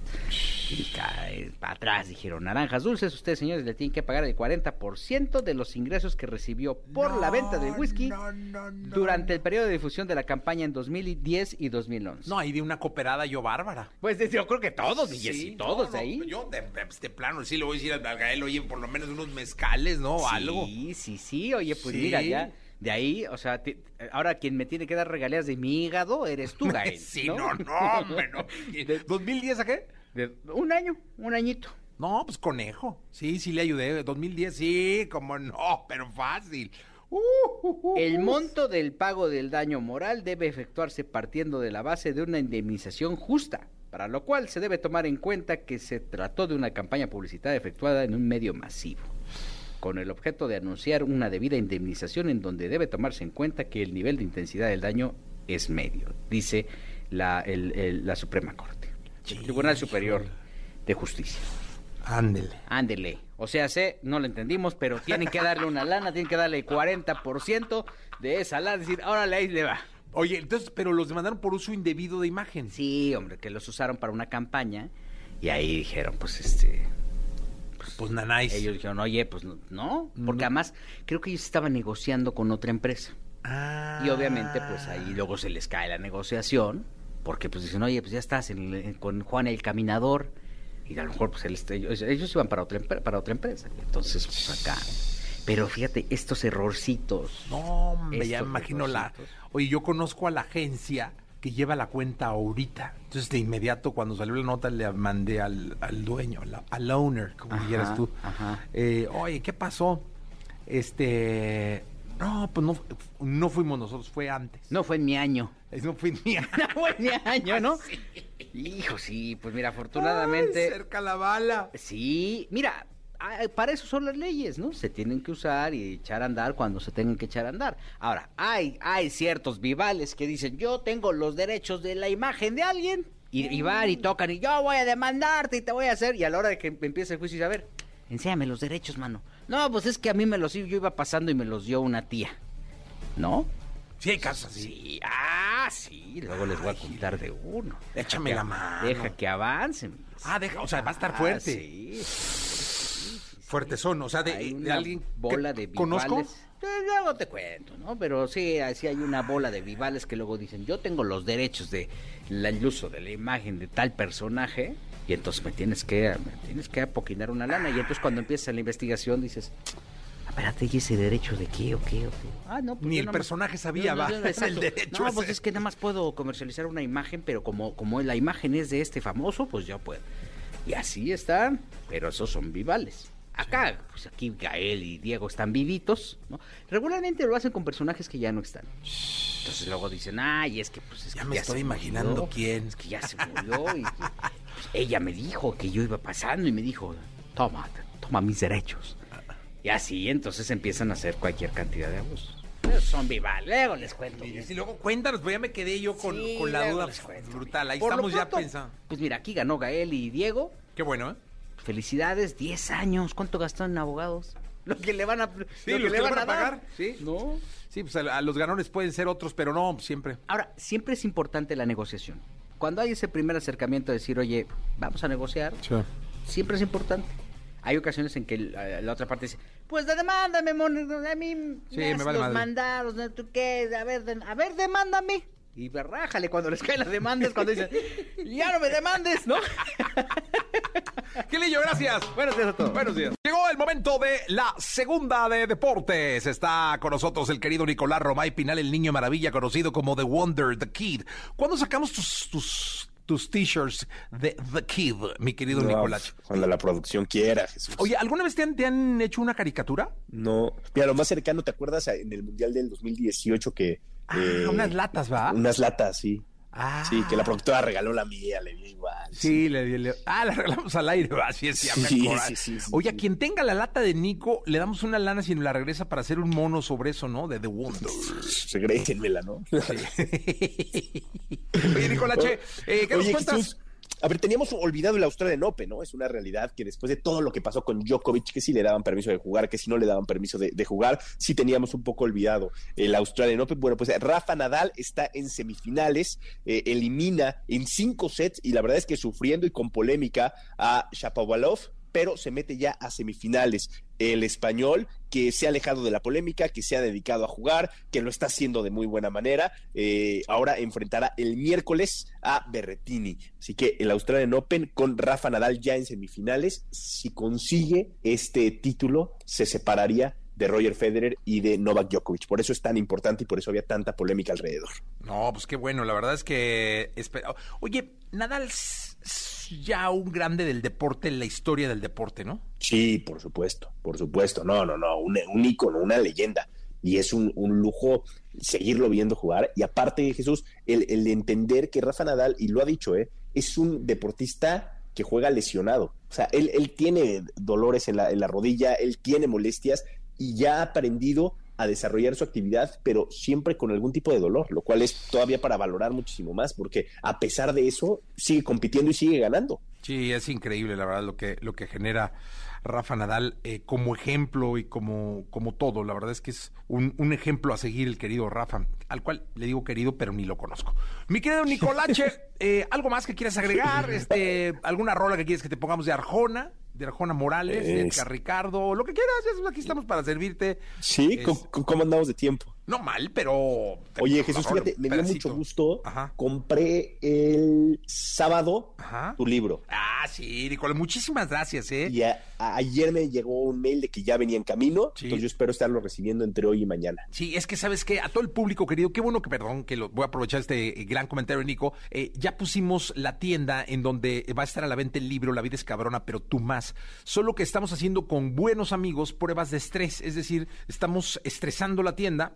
Y cae para atrás dijeron, naranjas dulces, ustedes señores le tienen que pagar el 40% de los ingresos que recibió por la venta del whisky no, no, no. durante el periodo de difusión de la campaña en 2010 y 2011. No, ahí de una cooperada yo bárbara. Pues yo creo que todos, y Sí, todos de no, ahí. Yo de, este plano sí le voy a decir a Gael, oye, por lo menos unos mezcales, ¿no? O algo. Sí, sí, sí, oye, pues Sí. mira, ya de ahí, o sea, ahora quien me tiene que dar regalías de mi hígado eres tú, Gael. Sí, no, no, hombre, no. ¿2010 a qué? De- un año, un añito. No, pues conejo. Sí, sí le ayudé. 2010, sí, como no, pero fácil. Uh, uh, uh, El uh. monto del pago del daño moral debe efectuarse partiendo de la base de una indemnización justa, para lo cual se debe tomar en cuenta que se trató de una campaña publicitaria efectuada en un medio masivo, con el objeto de anunciar una debida indemnización en donde debe tomarse en cuenta que el nivel de intensidad del daño es medio, dice la, el- el- la Suprema Corte, el Tribunal Superior de Justicia. Ándele. Ándele. O sea, sé, no lo entendimos, pero tienen que darle una lana, tienen que darle el 40% de esa lana. Decir, órale, ahí le va. Oye, entonces, pero los demandaron por uso indebido de imagen. Sí, hombre, que los usaron para una campaña. Y ahí dijeron, pues este. Pues nanáis. Ellos dijeron, oye, pues no, no, porque además creo que ellos estaban negociando con otra empresa. Ah. Y obviamente, pues ahí luego se les cae la negociación, porque pues dicen, oye, pues ya estás en- con Juan el Caminador, y a lo mejor pues él está- ellos, ellos iban para otra, para otra empresa. Entonces, pues acá. Pero fíjate, estos errorcitos. No, hombre, ya me imagino la. Oye, yo conozco a la agencia que lleva la cuenta ahorita. Entonces, de inmediato, cuando salió la nota, le mandé al, al dueño, al owner, como Ajá, quieras tú. ajá. Eh, Oye, ¿qué pasó? Este. No, pues no, no fuimos nosotros, fue antes. No fue en mi año. No fue mía. No fue en mi año, ¿no? Hijo, sí, pues mira, afortunadamente. cerca la bala. Sí, mira, para eso son las leyes, ¿no? Se tienen que usar y echar a andar cuando se tengan que echar a andar. Ahora, hay, hay ciertos vivales que dicen, yo tengo los derechos de la imagen de alguien. Y, y van y tocan y yo voy a demandarte y te voy a hacer. Y a la hora de que empiece el juicio, dice, a ver, enséñame los derechos, mano. No, pues es que a mí me los yo iba pasando y me los dio una tía. ¿No? Sí, hay casos así. Sí, ah, sí, luego les voy a contar de uno. Deja Échame que- la mano. Deja que avancen. Ah, deja, o sea, va a estar Ah, fuerte. Sí. Fuertezón, o sea, de, hay de una alguien bola que de conozco. vivales. Eh, luego te cuento, ¿no? Pero sí, así hay una bola de vivales que luego dicen, yo tengo los derechos de la- el uso de la imagen de tal personaje Y entonces me tienes que, me tienes que apoquinar una lana. Y entonces cuando empiezas la investigación dices, espérate, ¿y ese derecho de qué o qué o qué? Ah, no, pues Ni el personaje sabía, No, va, no, el derecho No, ese. pues es que nada más puedo comercializar una imagen, pero como, como la imagen es de este famoso, pues yo puedo. Y así están, pero esos son vivales. Acá, pues aquí Gael y Diego están vivitos, ¿no? Regularmente lo hacen con personajes que ya no están. Entonces luego dicen, ay, es que pues es Ya que me se estoy murió, imaginando quién. Es que ya se murió y que, pues, ella me dijo que yo iba pasando y me dijo, toma, toma mis derechos. Y así entonces empiezan a hacer cualquier cantidad de abusos. Son vivales, luego les cuento. Y luego cuéntanos, pues ya me quedé yo con, Sí, con la duda brutal. Ahí Por estamos ya pensando. Pues mira, aquí ganó Gael y Diego. Qué bueno, ¿eh? Felicidades, 10 años. ¿Cuánto gastaron en abogados? Lo que le van a, Sí, lo los que le van van a a dar. pagar. Sí, no. Sí, pues a, a los ganadores pueden ser otros, pero no siempre. Ahora, siempre es importante la negociación. Cuando hay ese primer acercamiento de decir, oye, vamos a negociar, siempre es importante. Hay ocasiones en que la, la otra parte dice, pues demándame, mon, a mí Sí, me me haces vale los madre. mandados, ¿no? ¿tú qué? A ver, de- a ver, demándame. Y rájale cuando les caen las demandas, cuando dicen, ya no me demandes, ¿no? Gilillo, gracias. Buenos días a todos. Buenos días. Llegó el momento de la segunda de deportes. Está con nosotros el querido Nicolás Romay Pinal, el niño maravilla, conocido como The Wonder, The Kid. ¿Cuándo sacamos tus, tus, tus t-shirts de The Kid, mi querido No, Nicolás? Cuando la producción quiera, Jesús. Oye, ¿alguna vez te han, te han hecho una caricatura? No. Mira, lo más cercano, ¿te acuerdas en el Mundial del 2018 que... Ah, eh, unas latas, ¿va? Unas latas, sí. Ah. Sí, que la productora regaló la mía, le dio igual. Sí, le, le- ah, la regalamos al aire, va, sí, sí, ya me Sí, sí, Oye, a quien tenga la lata de Nico, le damos una lana si nos la regresa para hacer un mono sobre eso, ¿no? De The Wonder. Regrésenmela, ¿no? Oye, Nicolache, eh, ¿qué nos cuentas? Jesús, a ver, teníamos olvidado el Australian Open, ¿no? Es una realidad que después de todo lo que pasó con Djokovic, que sí le daban permiso de jugar, que si no le daban permiso de, de jugar, sí teníamos un poco olvidado el Australian Open. Bueno, pues Rafa Nadal está en semifinales, eh, elimina en cinco sets y la verdad es que sufriendo y con polémica a Shapovalov, pero se mete ya a semifinales. El español que se ha alejado de la polémica, que se ha dedicado a jugar, que lo está haciendo de muy buena manera, eh, ahora enfrentará el miércoles a Berretini. Así que el Australian Open con Rafa Nadal ya en semifinales, si consigue este título, se separaría de Roger Federer y de Novak Djokovic. Por eso es tan importante y por eso había tanta polémica alrededor. No, pues qué bueno, la verdad es que... Oye, Nadal ya un grande del deporte, en la historia del deporte, ¿no? Sí, por supuesto, por supuesto. No, no, no, un, un ícono, una leyenda. Y es un, un lujo seguirlo viendo jugar. Y aparte, Jesús, el, el entender que Rafa Nadal, y lo ha dicho, ¿eh? es un deportista que juega lesionado. O sea, él, él tiene dolores en la, en la rodilla, él tiene molestias y ya ha aprendido a desarrollar su actividad, pero siempre con algún tipo de dolor, lo cual es todavía para valorar muchísimo más, porque a pesar de eso, sigue compitiendo y sigue ganando. Sí, es increíble, la verdad, lo que, lo que genera Rafa Nadal eh, como ejemplo y como, como todo. La verdad es que es un, un ejemplo a seguir el querido Rafa, al cual le digo querido, pero ni lo conozco. Mi querido Nicolache, eh, ¿algo más que quieras agregar? Este, ¿Alguna rola que quieres que te pongamos de Arjona? De Arjona Morales, de Edgar Ricardo, lo que quieras, aquí estamos para servirte. Sí, Es- ¿cómo, cómo andamos de tiempo? No mal, pero... Oye, Jesús, fíjate, me dio mucho gusto. Ajá. Compré el sábado Ajá. tu libro. Ah, sí, Nicolás, muchísimas gracias, ¿eh? Y a- a- ayer me llegó un mail de que ya venía en camino. Sí. Entonces yo espero estarlo recibiendo entre hoy y mañana. Sí, es que sabes que a todo el público querido, qué bueno que, perdón, que lo, voy a aprovechar este eh, gran comentario, Nico. eh, ya pusimos la tienda en donde va a estar a la venta el libro La vida es cabrona, pero tú más. Solo que estamos haciendo con buenos amigos pruebas de estrés, es decir, estamos estresando la tienda,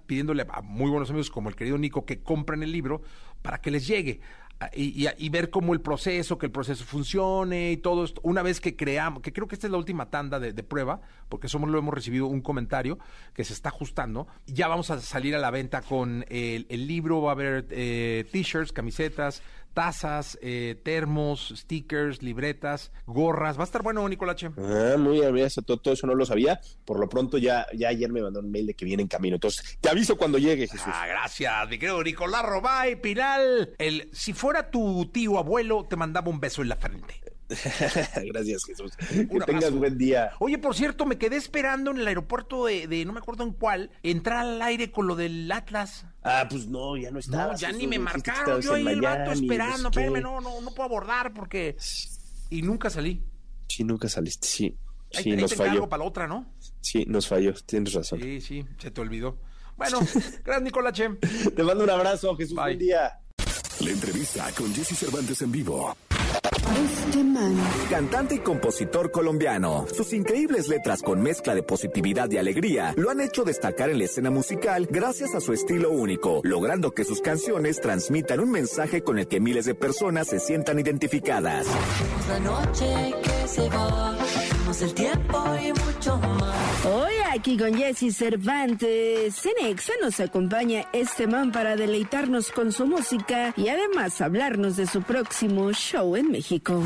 a muy buenos amigos como el querido Nico que compren el libro para que les llegue. Ah, Y, y- y ver cómo el proceso, que el proceso funcione y todo esto. Una vez que creamos, que creo que esta es la última tanda de, de prueba, porque somos lo hemos recibido un comentario que se está ajustando. Ya vamos a salir a la venta con el, el libro, va a haber eh, t-shirts, camisetas, tazas, eh, termos, stickers, libretas, gorras. Va a estar bueno, Nicolache. Ah, muy bien, todo, todo eso no lo sabía. Por lo pronto ya, ya ayer me mandó un mail de que viene en camino. Entonces te aviso cuando llegue, Jesús. Ah, gracias, mi querido Nicolás Robay, Pinal. El, si fuera tu tío abuelo, te mandaba un beso en la frente. Gracias, Jesús. Que Un tengas buen día. Oye, por cierto, me quedé esperando en el aeropuerto de, de no me acuerdo en cuál, entrar al aire con lo del Atlas. Ah, pues no, ya no está. No, ya ni me marcaron. Yo ahí el vato esperando. Espérame, no, no, no puedo abordar porque. y nunca salí. Sí, nunca saliste, sí. Ahí, Sí, ahí nos falló. para la otra, ¿no? Sí, nos falló, tienes razón. Sí, sí, se te olvidó. Bueno, gracias, Nicolache. Te mando un abrazo, Jesús. Bye. Buen día. La entrevista con Jesse Cervantes en vivo. Este man. Cantante y compositor colombiano. Sus increíbles letras con mezcla de positividad y alegría lo han hecho destacar en la escena musical gracias a su estilo único, logrando que sus canciones transmitan un mensaje con el que miles de personas se sientan identificadas. La noche que se va, el tiempo y mucho más. Hoy aquí con Jesse Cervantes, en Exa nos acompaña este man para deleitarnos con su música y además hablarnos de su próximo show en México.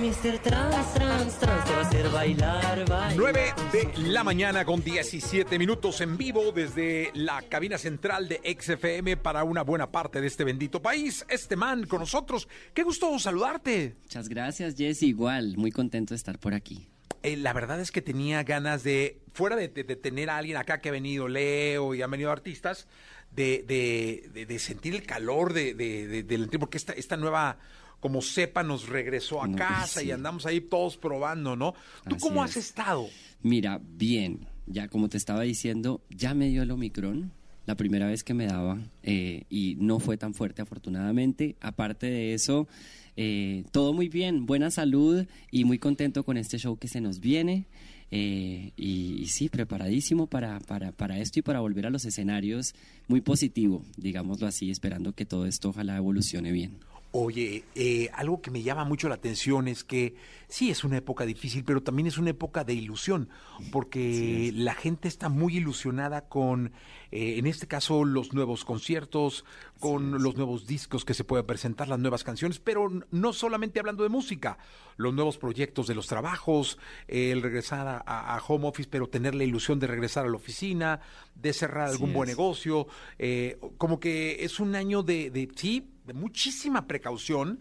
Mr. Trans, trans, trans, te va a hacer bailar, bailar. 9 de la mañana con 17 minutos en vivo desde la cabina central de XFM para una buena parte de este bendito país. Este man con nosotros. Qué gusto saludarte. Muchas gracias, Jess. Igual, muy contento de estar por aquí. Eh, la verdad es que tenía ganas de, fuera de, de- de tener a alguien acá que ha venido Leo y han venido artistas, de, de- de- de sentir el calor de, de- de- del porque esta, esta nueva como cepa nos regresó a No, casa y andamos ahí todos probando, ¿no? ¿Tú Así cómo es. has estado? Mira, bien, ya como te estaba diciendo, ya me dio el Omicron, la primera vez que me daba, eh, y no fue tan fuerte afortunadamente. Aparte de eso, eh, todo muy bien, buena salud y muy contento con este show que se nos viene. eh, y, y sí, preparadísimo para, para, para esto y para volver a los escenarios, muy positivo, digámoslo así, esperando que todo esto ojalá evolucione bien. Oye, eh, algo que me llama mucho la atención es que sí es una época difícil, pero también es una época de ilusión, porque la gente está muy ilusionada con, eh, en este caso, los nuevos conciertos, con los nuevos discos que se pueden presentar, las nuevas canciones, pero no solamente hablando de música, los nuevos proyectos de los trabajos, eh, el regresar a, home office, pero tener la ilusión de regresar a la oficina, de cerrar algún buen negocio, eh, como que es un año de, de sí, de muchísima precaución,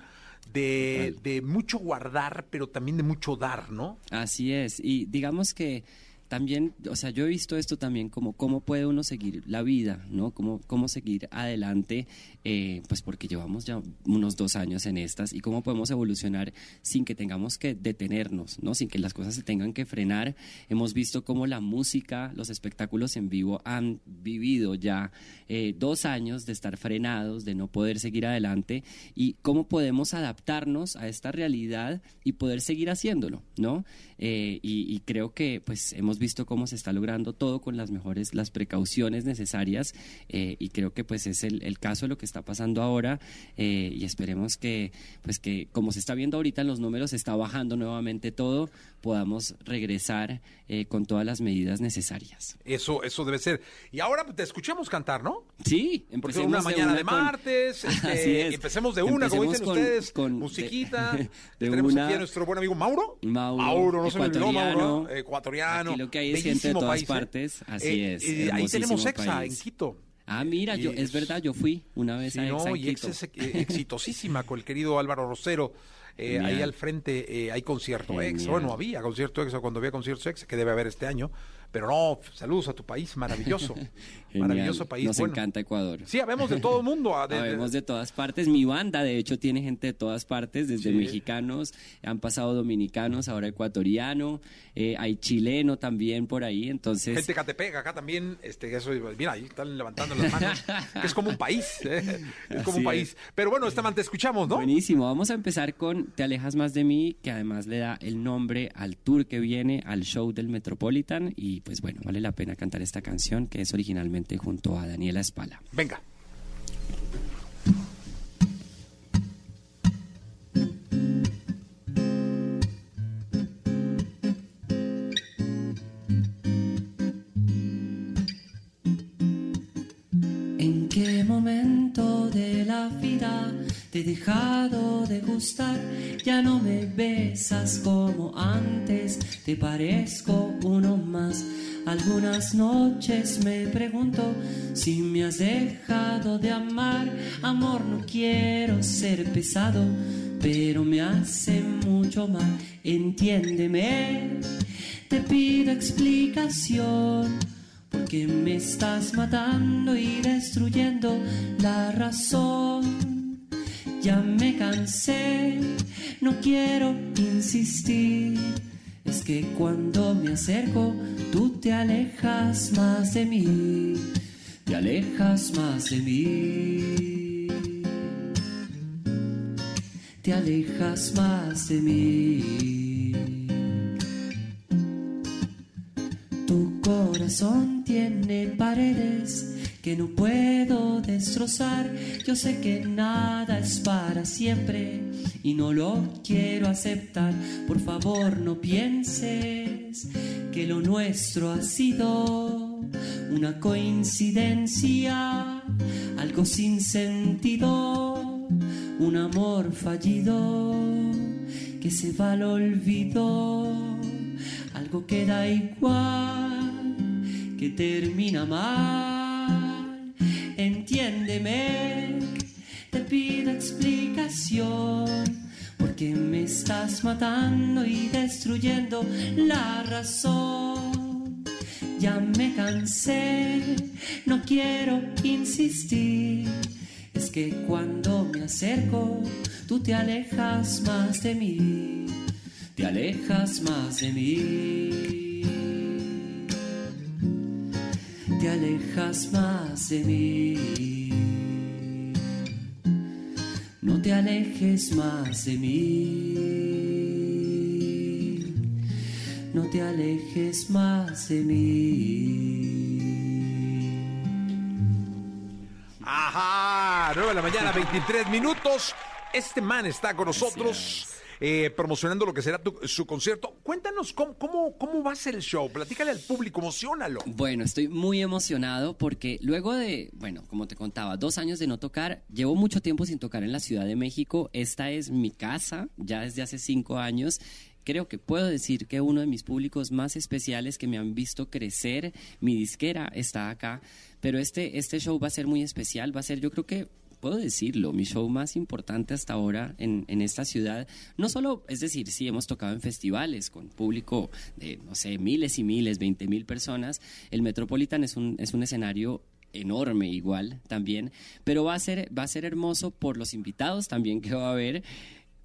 de, de mucho guardar, pero también de mucho dar, ¿no? Así es, y digamos que también, o sea, yo he visto esto también como cómo puede uno seguir la vida, ¿no? Cómo, cómo seguir adelante, eh, pues porque llevamos ya unos dos años en estas y cómo podemos evolucionar sin que tengamos que detenernos, ¿no? Sin que las cosas se tengan que frenar. Hemos visto cómo la música, los espectáculos en vivo han vivido ya eh, dos años de estar frenados, de no poder seguir adelante y cómo podemos adaptarnos a esta realidad y poder seguir haciéndolo, ¿no? Eh, y, y creo que pues hemos visto cómo se está logrando todo con las mejores, las precauciones necesarias eh, y creo que pues es el, el caso de lo que está pasando ahora eh, y esperemos que pues que como se está viendo ahorita en los números está bajando nuevamente todo, podamos regresar con todas las medidas necesarias. Eso, eso debe ser. Y ahora pues, te escuchamos cantar, ¿no? Sí, empecemos una mañana de, una martes, este, Así es. empecemos de una, como dicen con- ustedes, con- musiquita. de- de Tenemos una- aquí a nuestro buen amigo Mauro. Mauro, no se me olvidó, ecuatoriano. Aquí lo que hay es gente de todas país, ¿eh? partes, así Eh, es, eh, ahí tenemos Exa país. en Quito. Ah, mira, yo, es verdad, yo fui una vez Sí, a Exa no, en y Exa es eh, exitosísima con el querido Álvaro Rosero. Eh, ahí al frente eh, hay concierto ex. Genial. Bueno, había concierto ex cuando había concierto ex, que debe haber este año. Pero no, saludos a tu país, maravilloso. Genial. Maravilloso país. Nos bueno. encanta Ecuador. Sí, habemos de todo el mundo. ah, de- Habemos de todas partes. Mi banda, de hecho, tiene gente de todas partes, desde Sí. mexicanos, han pasado dominicanos, ahora ecuatoriano, eh, hay chileno también por ahí, entonces... Gente Catepec, acá también, este, eso, mira, ahí están levantando las manos, que es como un país, ¿eh? es como un país. es. Pero bueno, Esteban, te escuchamos, ¿no? Buenísimo, vamos a empezar con Te alejas más de mí, que además le da el nombre al tour que viene, al show del Metropolitan, y pues bueno, vale la pena cantar esta canción que es originalmente junto a Daniela Espala. Venga. ¿En qué momento de la vida he dejado de gustar? Ya no me besas como antes, te parezco uno más. Algunas noches me pregunto si me has dejado de amar. Amor, no quiero ser pesado, pero me hace mucho mal. Entiéndeme, te pido explicación. Porque me estás matando y destruyendo la razón. Ya me cansé, no quiero insistir. Es que cuando me acerco, tú te alejas más de mí. Te alejas más de mí. Te alejas más de mí. Tu corazón tiene paredes que no puedo destrozar. Yo sé que nada es para siempre y no lo quiero aceptar. Por favor, no pienses que lo nuestro ha sido una coincidencia, algo sin sentido, un amor fallido que se va al olvido, algo que da igual, que termina mal. Te pido explicación, porque me estás matando y destruyendo la razón. Ya me cansé, no quiero insistir. Es que cuando me acerco, tú te alejas más de mí, te alejas más de mí, te alejas más de mí. No te alejes más de mí, no te alejes más de mí. Ajá, 9 de la mañana, 23 minutos. Este man está con nosotros. Eh, promocionando lo que será su concierto. Cuéntanos cómo, cómo, cómo va a ser el show. Platícale al público, emocionalo. Bueno, estoy muy emocionado porque luego de, bueno, como te contaba, dos años de no tocar, llevo mucho tiempo sin tocar en la Ciudad de México. Esta es mi casa, ya desde hace cinco años. Creo que puedo decir que uno de mis públicos más especiales que me han visto crecer, mi disquera está acá, pero este, este show va a ser muy especial, va a ser yo creo que puedo decirlo, mi show más importante hasta ahora en, en esta ciudad. No solo, es decir, sí, hemos tocado en festivales con público de, no sé, miles y miles, 20 mil personas. El Metropolitan es un, es un escenario enorme igual también, pero va a ser, va a ser hermoso por los invitados también que va a haber.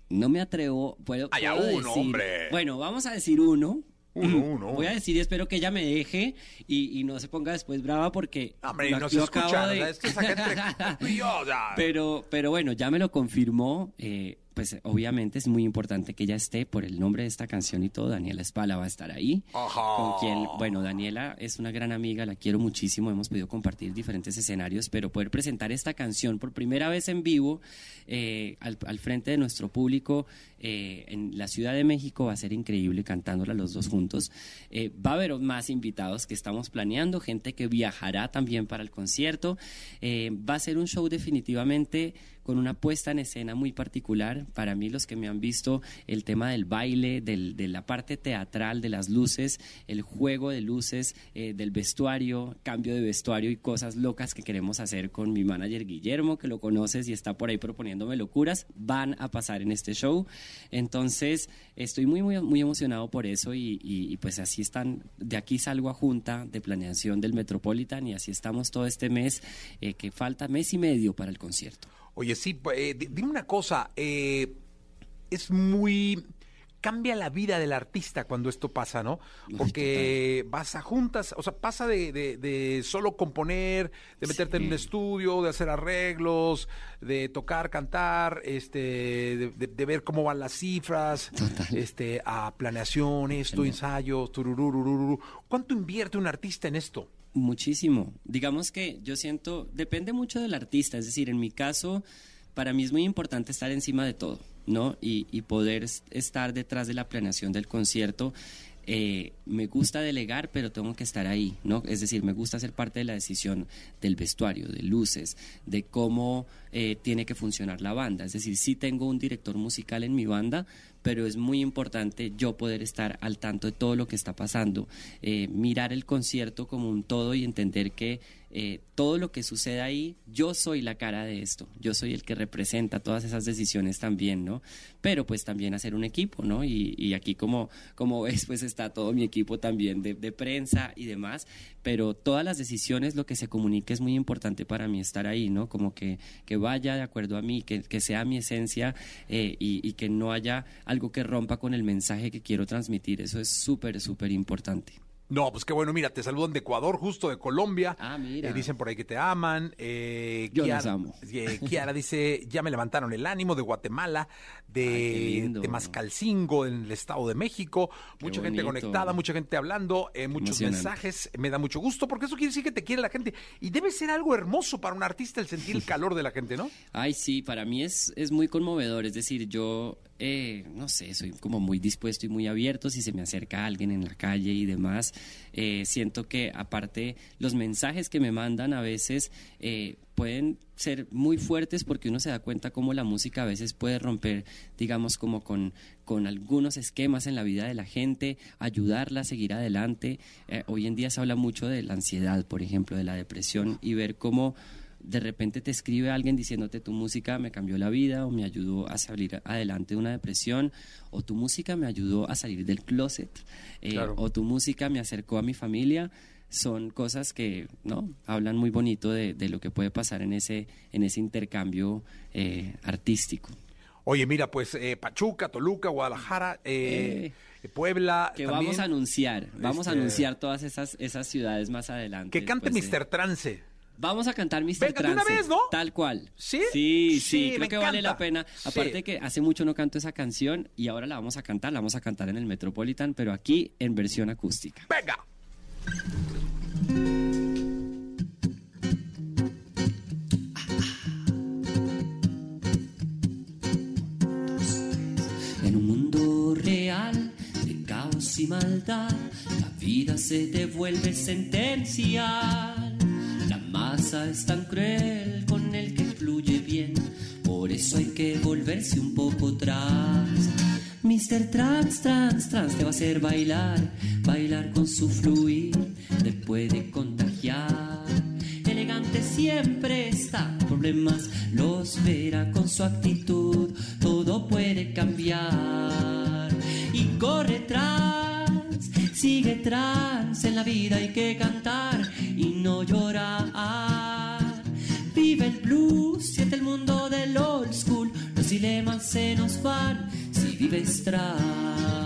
No me atrevo, puedo, Ay, a puedo uno, decir- hombre. Bueno, vamos a decir uno. Uno, uno. Voy a decir y espero que ella me deje y, y no se ponga después brava porque Hombre, y lo- no se escucha. de- o sea, entre pero, pero bueno, ya me lo confirmó. eh, pues obviamente es muy importante que ella esté por el nombre de esta canción y todo. Daniela Espala va a estar ahí. Ajá. Con quien, bueno, Daniela es una gran amiga, la quiero muchísimo. Hemos podido compartir diferentes escenarios, pero poder presentar esta canción por primera vez en vivo eh, al, al frente de nuestro público eh, en la Ciudad de México va a ser increíble cantándola los dos juntos. Eh, va a haber más invitados que estamos planeando, gente que viajará también para el concierto. Eh, va a ser un show definitivamente con una puesta en escena muy particular. Para mí, los que me han visto, el tema del baile, del- de la parte teatral, de las luces, el juego de luces, eh, del vestuario, cambio de vestuario y cosas locas que queremos hacer con mi manager Guillermo, que lo conoces y está por ahí proponiéndome locuras, van a pasar en este show. Entonces, estoy muy, muy, muy emocionado por eso y, pues así están. De aquí salgo a junta de planeación del Metropolitan y así estamos todo este mes, eh, que falta mes y medio para el concierto. Oye, sí, eh, di- dime una cosa. eh, es muy. Cambia la vida del artista cuando esto pasa, ¿no? Porque vas a juntas, o sea, pasa de, de- de solo componer, de meterte en un estudio, de hacer arreglos, de tocar, cantar, este, de, de- ver cómo van las cifras, este, a planeación, esto, ensayos, turururururu. ¿Cuánto invierte un artista en esto? Muchísimo. Digamos que yo siento, depende mucho del artista, es decir, en mi caso, para mí es muy importante estar encima de todo, ¿no? Y, y poder es- estar detrás de la planeación del concierto. Eh, me gusta delegar, pero tengo que estar ahí, ¿no? Es decir, me gusta ser parte de la decisión del vestuario, de luces, de cómo eh, tiene que funcionar la banda. Es decir, sí tengo un director musical en mi banda, pero es muy importante yo poder estar al tanto de todo lo que está pasando, eh, mirar el concierto como un todo y entender que eh, todo lo que sucede ahí, yo soy la cara de esto, yo soy el que representa todas esas decisiones también, ¿no? Pero pues también hacer un equipo, ¿no? Y, y aquí como, como ves, pues está todo mi equipo también de, prensa y demás, pero todas las decisiones, lo que se comunique es muy importante para mí estar ahí, ¿no? Como que, que vaya de acuerdo a mí, que, que sea mi esencia eh, y, y que no haya algo que rompa con el mensaje que quiero transmitir, eso es súper, súper importante. No, pues qué bueno, mira, te saludan de Ecuador, justo de Colombia. Ah, mira. Eh, dicen por ahí que te aman. Eh, Yo Kiara, amo. eh, Kiara dice, ya me levantaron el ánimo de Guatemala, de, Mascalcingo, en el Estado de México. Qué mucha gente conectada, mucha gente hablando, eh, muchos mensajes. Me da mucho gusto porque eso quiere decir que te quiere la gente. Y debe ser algo hermoso para un artista el sentir el calor de la gente, ¿no? Ay, sí, para mí es, es muy conmovedor. Es decir, yo, eh, no sé, soy como muy dispuesto y muy abierto si se me acerca alguien en la calle y demás. Eh, siento que aparte los mensajes que me mandan a veces eh, pueden ser muy fuertes porque uno se da cuenta cómo la música a veces puede romper, digamos, como con, con algunos esquemas en la vida de la gente, ayudarla a seguir adelante. Eh, hoy en día se habla mucho de la ansiedad, por ejemplo, de la depresión y ver cómo de repente te escribe alguien diciéndote tu música me cambió la vida o me ayudó a salir adelante de una depresión o tu música me ayudó a salir del closet eh, Claro. o tu música me acercó a mi familia son cosas que no hablan muy bonito de, de lo que puede pasar en ese en ese intercambio eh, artístico Oye, mira, pues eh, Pachuca, Toluca, Guadalajara, eh, Puebla. que también. vamos a anunciar vamos a Este- anunciar todas esas esas ciudades más adelante Que cante Mr. Trance. Vamos a cantar Mr. Venga, de una Trance, vez, ¿no? Tal cual. ¿Sí? Sí, sí, Sí, creo me que vale la pena. Sí. Aparte que hace mucho no canto esa canción y ahora la vamos a cantar, la vamos a cantar en el Metropolitan, pero aquí en versión acústica. Venga. En un mundo real de caos y maldad, la vida se devuelve sentencial. Es tan cruel con el que fluye bien, por eso hay que volverse un poco atrás. Mr. Trans, trans, trans te va a hacer bailar, bailar con su fluir, te puede contagiar. Elegante siempre está, problemas los verá con su actitud, todo puede cambiar. Y corre trans, sigue trans, en la vida hay que cantar y no llorar. Vive el blues, siente el mundo del old school, los dilemas se nos van si vives trans.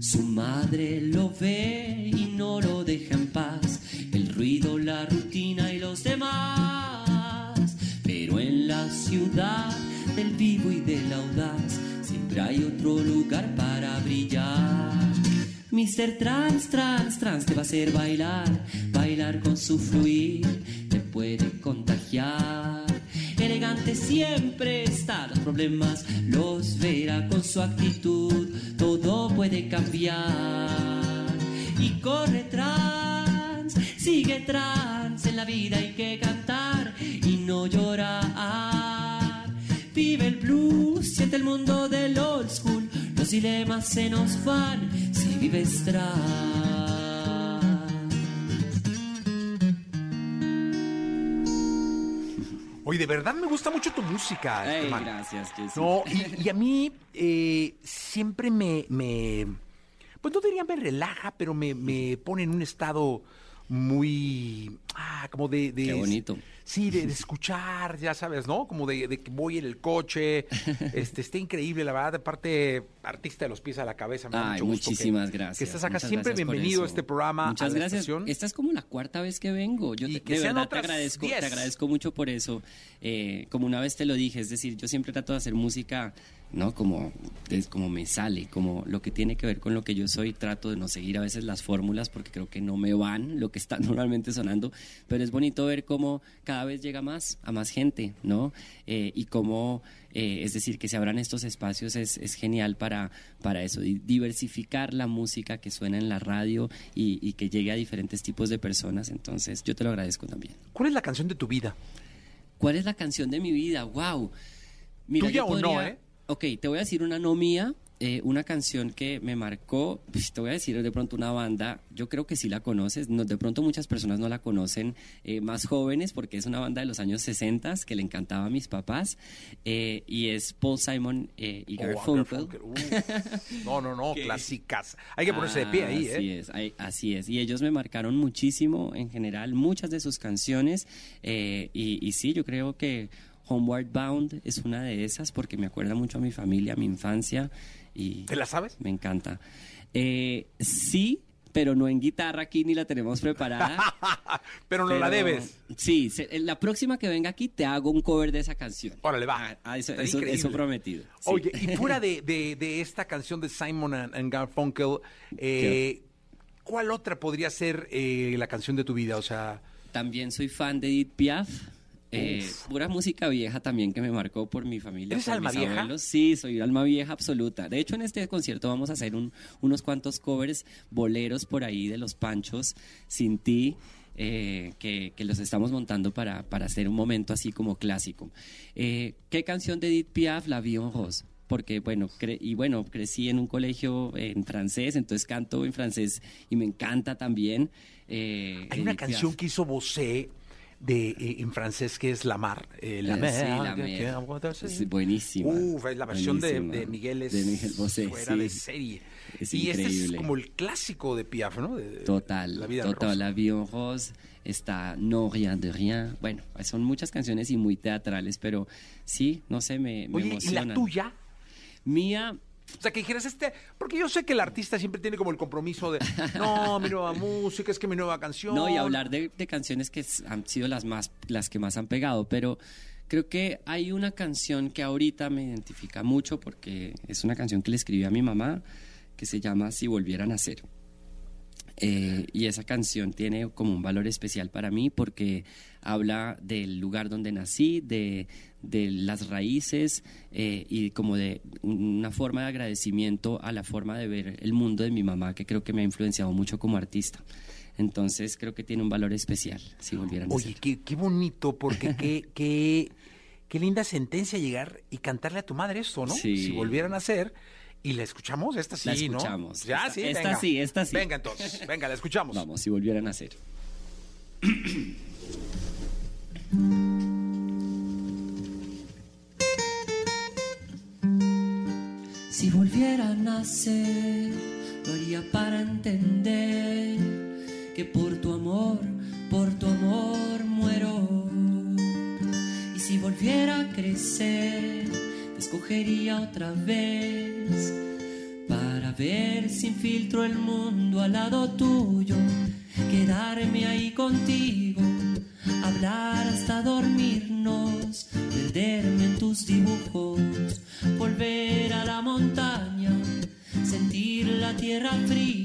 Su madre lo ve y no lo deja en paz. El ruido, la rutina y los demás. Pero en la ciudad del vivo y del audaz, siempre hay otro lugar para brillar. Mr. Trans, trans, trans te va a hacer bailar, bailar con su fluir, te puede contagiar. Elegante siempre está, los problemas los verá con su actitud, todo puede cambiar. Y corre trans, sigue trans, en la vida hay que cantar y no llorar. Vive el blues, siente el mundo del old school, los dilemas se nos van si vives trans. Oye, de verdad me gusta mucho tu música. Ey, Germán. gracias, Jessy. No, y, y a mí eh, siempre me, me, pues no diría me relaja, pero me, me pone en un estado muy, ah, como de... de Qué bonito. Sí, de, de escuchar, ya sabes, ¿no? Como de, de que voy en el coche, este, está increíble, la verdad, aparte, artista de los pies a la cabeza. Me da Ay, mucho gusto que- muchísimas gracias. Que estás acá, Muchas siempre bienvenido a este programa, Muchas a gracias. Esta es como la cuarta vez que vengo. Yo te, que de verdad te agradezco, diez. te agradezco mucho por eso. Eh, como una vez te lo dije, es decir, yo siempre trato de hacer música, ¿no? Como, es como me sale, como lo que tiene que ver con lo que yo soy. Trato de no seguir a veces las fórmulas porque creo que no me van lo que está normalmente sonando. Pero es bonito ver cómo cada vez llega más a más gente, ¿no? Eh, y cómo, eh, es decir, que se abran estos espacios es, es genial para, para eso, di- diversificar la música que suena en la radio y, y que llegue a diferentes tipos de personas. Entonces, yo te lo agradezco también. ¿Cuál es la canción de tu vida? ¿Cuál es la canción de mi vida? ¡Wow! ¿Tuya o no, eh? Ok, te voy a decir una no mía eh, una canción que me marcó, pues, te voy a decir de pronto una banda, yo creo que sí la conoces, no, de pronto muchas personas no la conocen, eh, más jóvenes, porque es una banda de los años 60 que le encantaba a mis papás, eh, y es Paul Simon eh, y Oh, Garfunkel. Garfunkel, uh. No, no, no, clásicas. Hay que ponerse de pie ahí, Ah, Así ¿eh? es, hay- así es. Y ellos me marcaron muchísimo en general, muchas de sus canciones. eh, y, y sí, yo creo que Homeward Bound es una de esas porque me acuerda mucho a mi familia, a mi infancia. Y ¿Te la sabes? Me encanta. Eh, sí, pero no en guitarra aquí ni la tenemos preparada. Pero no la debes. Sí, se- la próxima que venga aquí te hago un cover de esa canción. Órale, va. Ah, eso, Está eso- prometido. sí. Oye, y fuera de, de- de esta canción de Simon and, and Garfunkel, eh, ¿cuál otra podría ser eh, la canción de tu vida? O sea, También soy fan de Edith Piaf. Eh, pura música vieja también que me marcó por mi familia. ¿Eres por alma mis vieja? abuelos. Sí, soy alma vieja absoluta. De hecho, en este concierto vamos a hacer un- unos cuantos covers, boleros por ahí de los Panchos, sin ti. eh, que, que los estamos montando para, para hacer un momento así como clásico. Eh, ¿Qué canción de Edith Piaf? La vi en Rose porque bueno, cre- y bueno, crecí en un colegio en francés, entonces canto en francés y me encanta también. eh, hay una canción Piaf. que hizo Bosé de, eh, en francés que es La Mar. eh, la Eh, Mer, sí, La Mer. que sí. Es buenísima. Uf, la versión de, de Miguel es De Miguel Bosé, fuera sí. de serie. Es y este es increíble. como el clásico de Piaf, ¿no? De- Total, La vida en total. La vie en rose, está No rien de rien. Bueno, son muchas canciones y muy teatrales, pero sí, no sé, me, me Oye, ¿y emocionan. la tuya? Mía, O sea, que dijeras este, porque yo sé que el artista siempre tiene como el compromiso de, no, mi nueva música, es que mi nueva canción. No, y hablar de, de canciones que han sido las más, las que más han pegado, pero creo que hay una canción que ahorita me identifica mucho porque es una canción que le escribí a mi mamá que se llama Si volvieran a ser. Eh, y esa canción tiene como un valor especial para mí porque habla del lugar donde nací, de, de las raíces eh, y como de una forma de agradecimiento a la forma de ver el mundo de mi mamá que creo que me ha influenciado mucho como artista. Entonces creo que tiene un valor especial si volvieran a Oye, qué, qué bonito, porque qué, qué, qué linda sentencia llegar y cantarle a tu madre esto, ¿no? Sí. Si volvieran a hacer. Y la escuchamos, esta sí, La ¿no? escuchamos. Ya, Esta- sí, esta venga. sí, esta sí. Venga entonces, venga, la escuchamos. Vamos, si volvieran a ser. Si volviera a nacer, lo haría para entender que por tu amor, por tu amor muero. Y si volviera a crecer, te escogería otra vez para ver sin filtro el mundo al lado tuyo, quedarme ahí contigo, hablar hasta dormirnos, perderme en tus dibujos, montaña, sentir la tierra fría,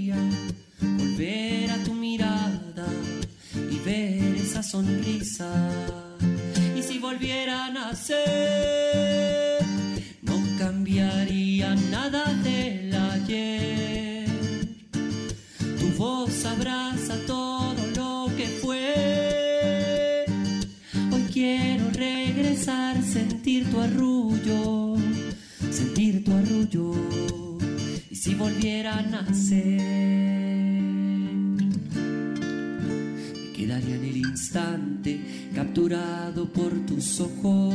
capturado por tus ojos.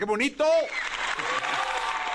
¡Qué bonito!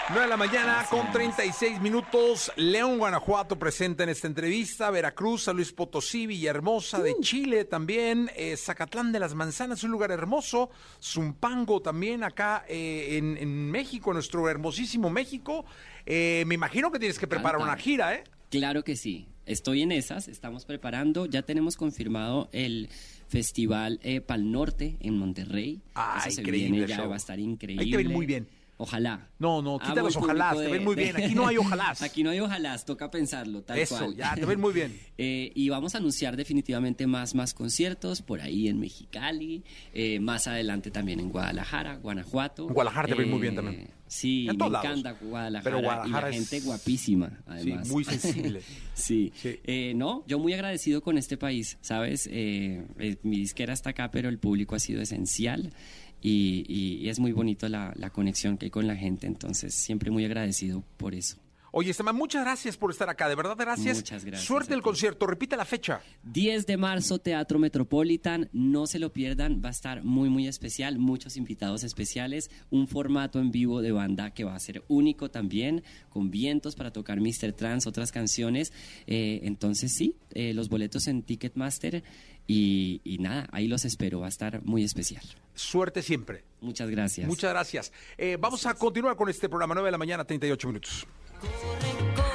9 de la mañana con 36 minutos. León, Guanajuato presenta en esta entrevista. Veracruz, San Luis Potosí, Villahermosa de Chile también. eh, Zacatlán de las Manzanas, un lugar hermoso. Zumpango también acá eh, en, en México, nuestro hermosísimo México. Eh, me imagino que tienes que preparar una gira, ¿eh? Claro que sí. Estoy en esas, estamos preparando. Ya tenemos confirmado el Festival eh, Pal Norte en Monterrey. Ah, Eso se increíble viene ya, show. va a estar increíble. Ahí te ven muy bien. Ojalá. No, no, quita los ojalás, te ven muy bien. Aquí no hay ojalás. Aquí no hay ojalás, toca pensarlo, tal Eso, cual. ya, te ven muy bien. Eh, y vamos a anunciar definitivamente más, más conciertos por ahí en Mexicali, eh, más adelante también en Guadalajara, Guanajuato. En Guadalajara te ven muy Eh, bien también. Sí, En me lados. encanta Guadalajara, Pero y Guadalajara la es- gente guapísima, además. muy sensible. sí. Eh, no, yo muy agradecido con este país, ¿sabes? Eh, eh, mi disquera está acá, pero el público ha sido esencial y, y- es muy bonito la, la conexión que hay con la gente, entonces siempre muy agradecido por eso. Oye, Esteban, muchas gracias por estar acá. De verdad, gracias. Muchas gracias Suerte el concierto. Repite la fecha. 10 de marzo, Teatro Metropolitan, no se lo pierdan, va a estar muy, muy especial, muchos invitados especiales, un formato en vivo de banda que va a ser único también, con vientos para tocar Mr. Trans, otras canciones. Eh, entonces sí, eh, los boletos en Ticketmaster y, y nada, ahí los espero, va a estar muy especial. Suerte siempre. Muchas gracias. Muchas gracias. Eh, vamos a continuar con este programa, 9 de la mañana, 38 minutos. Vive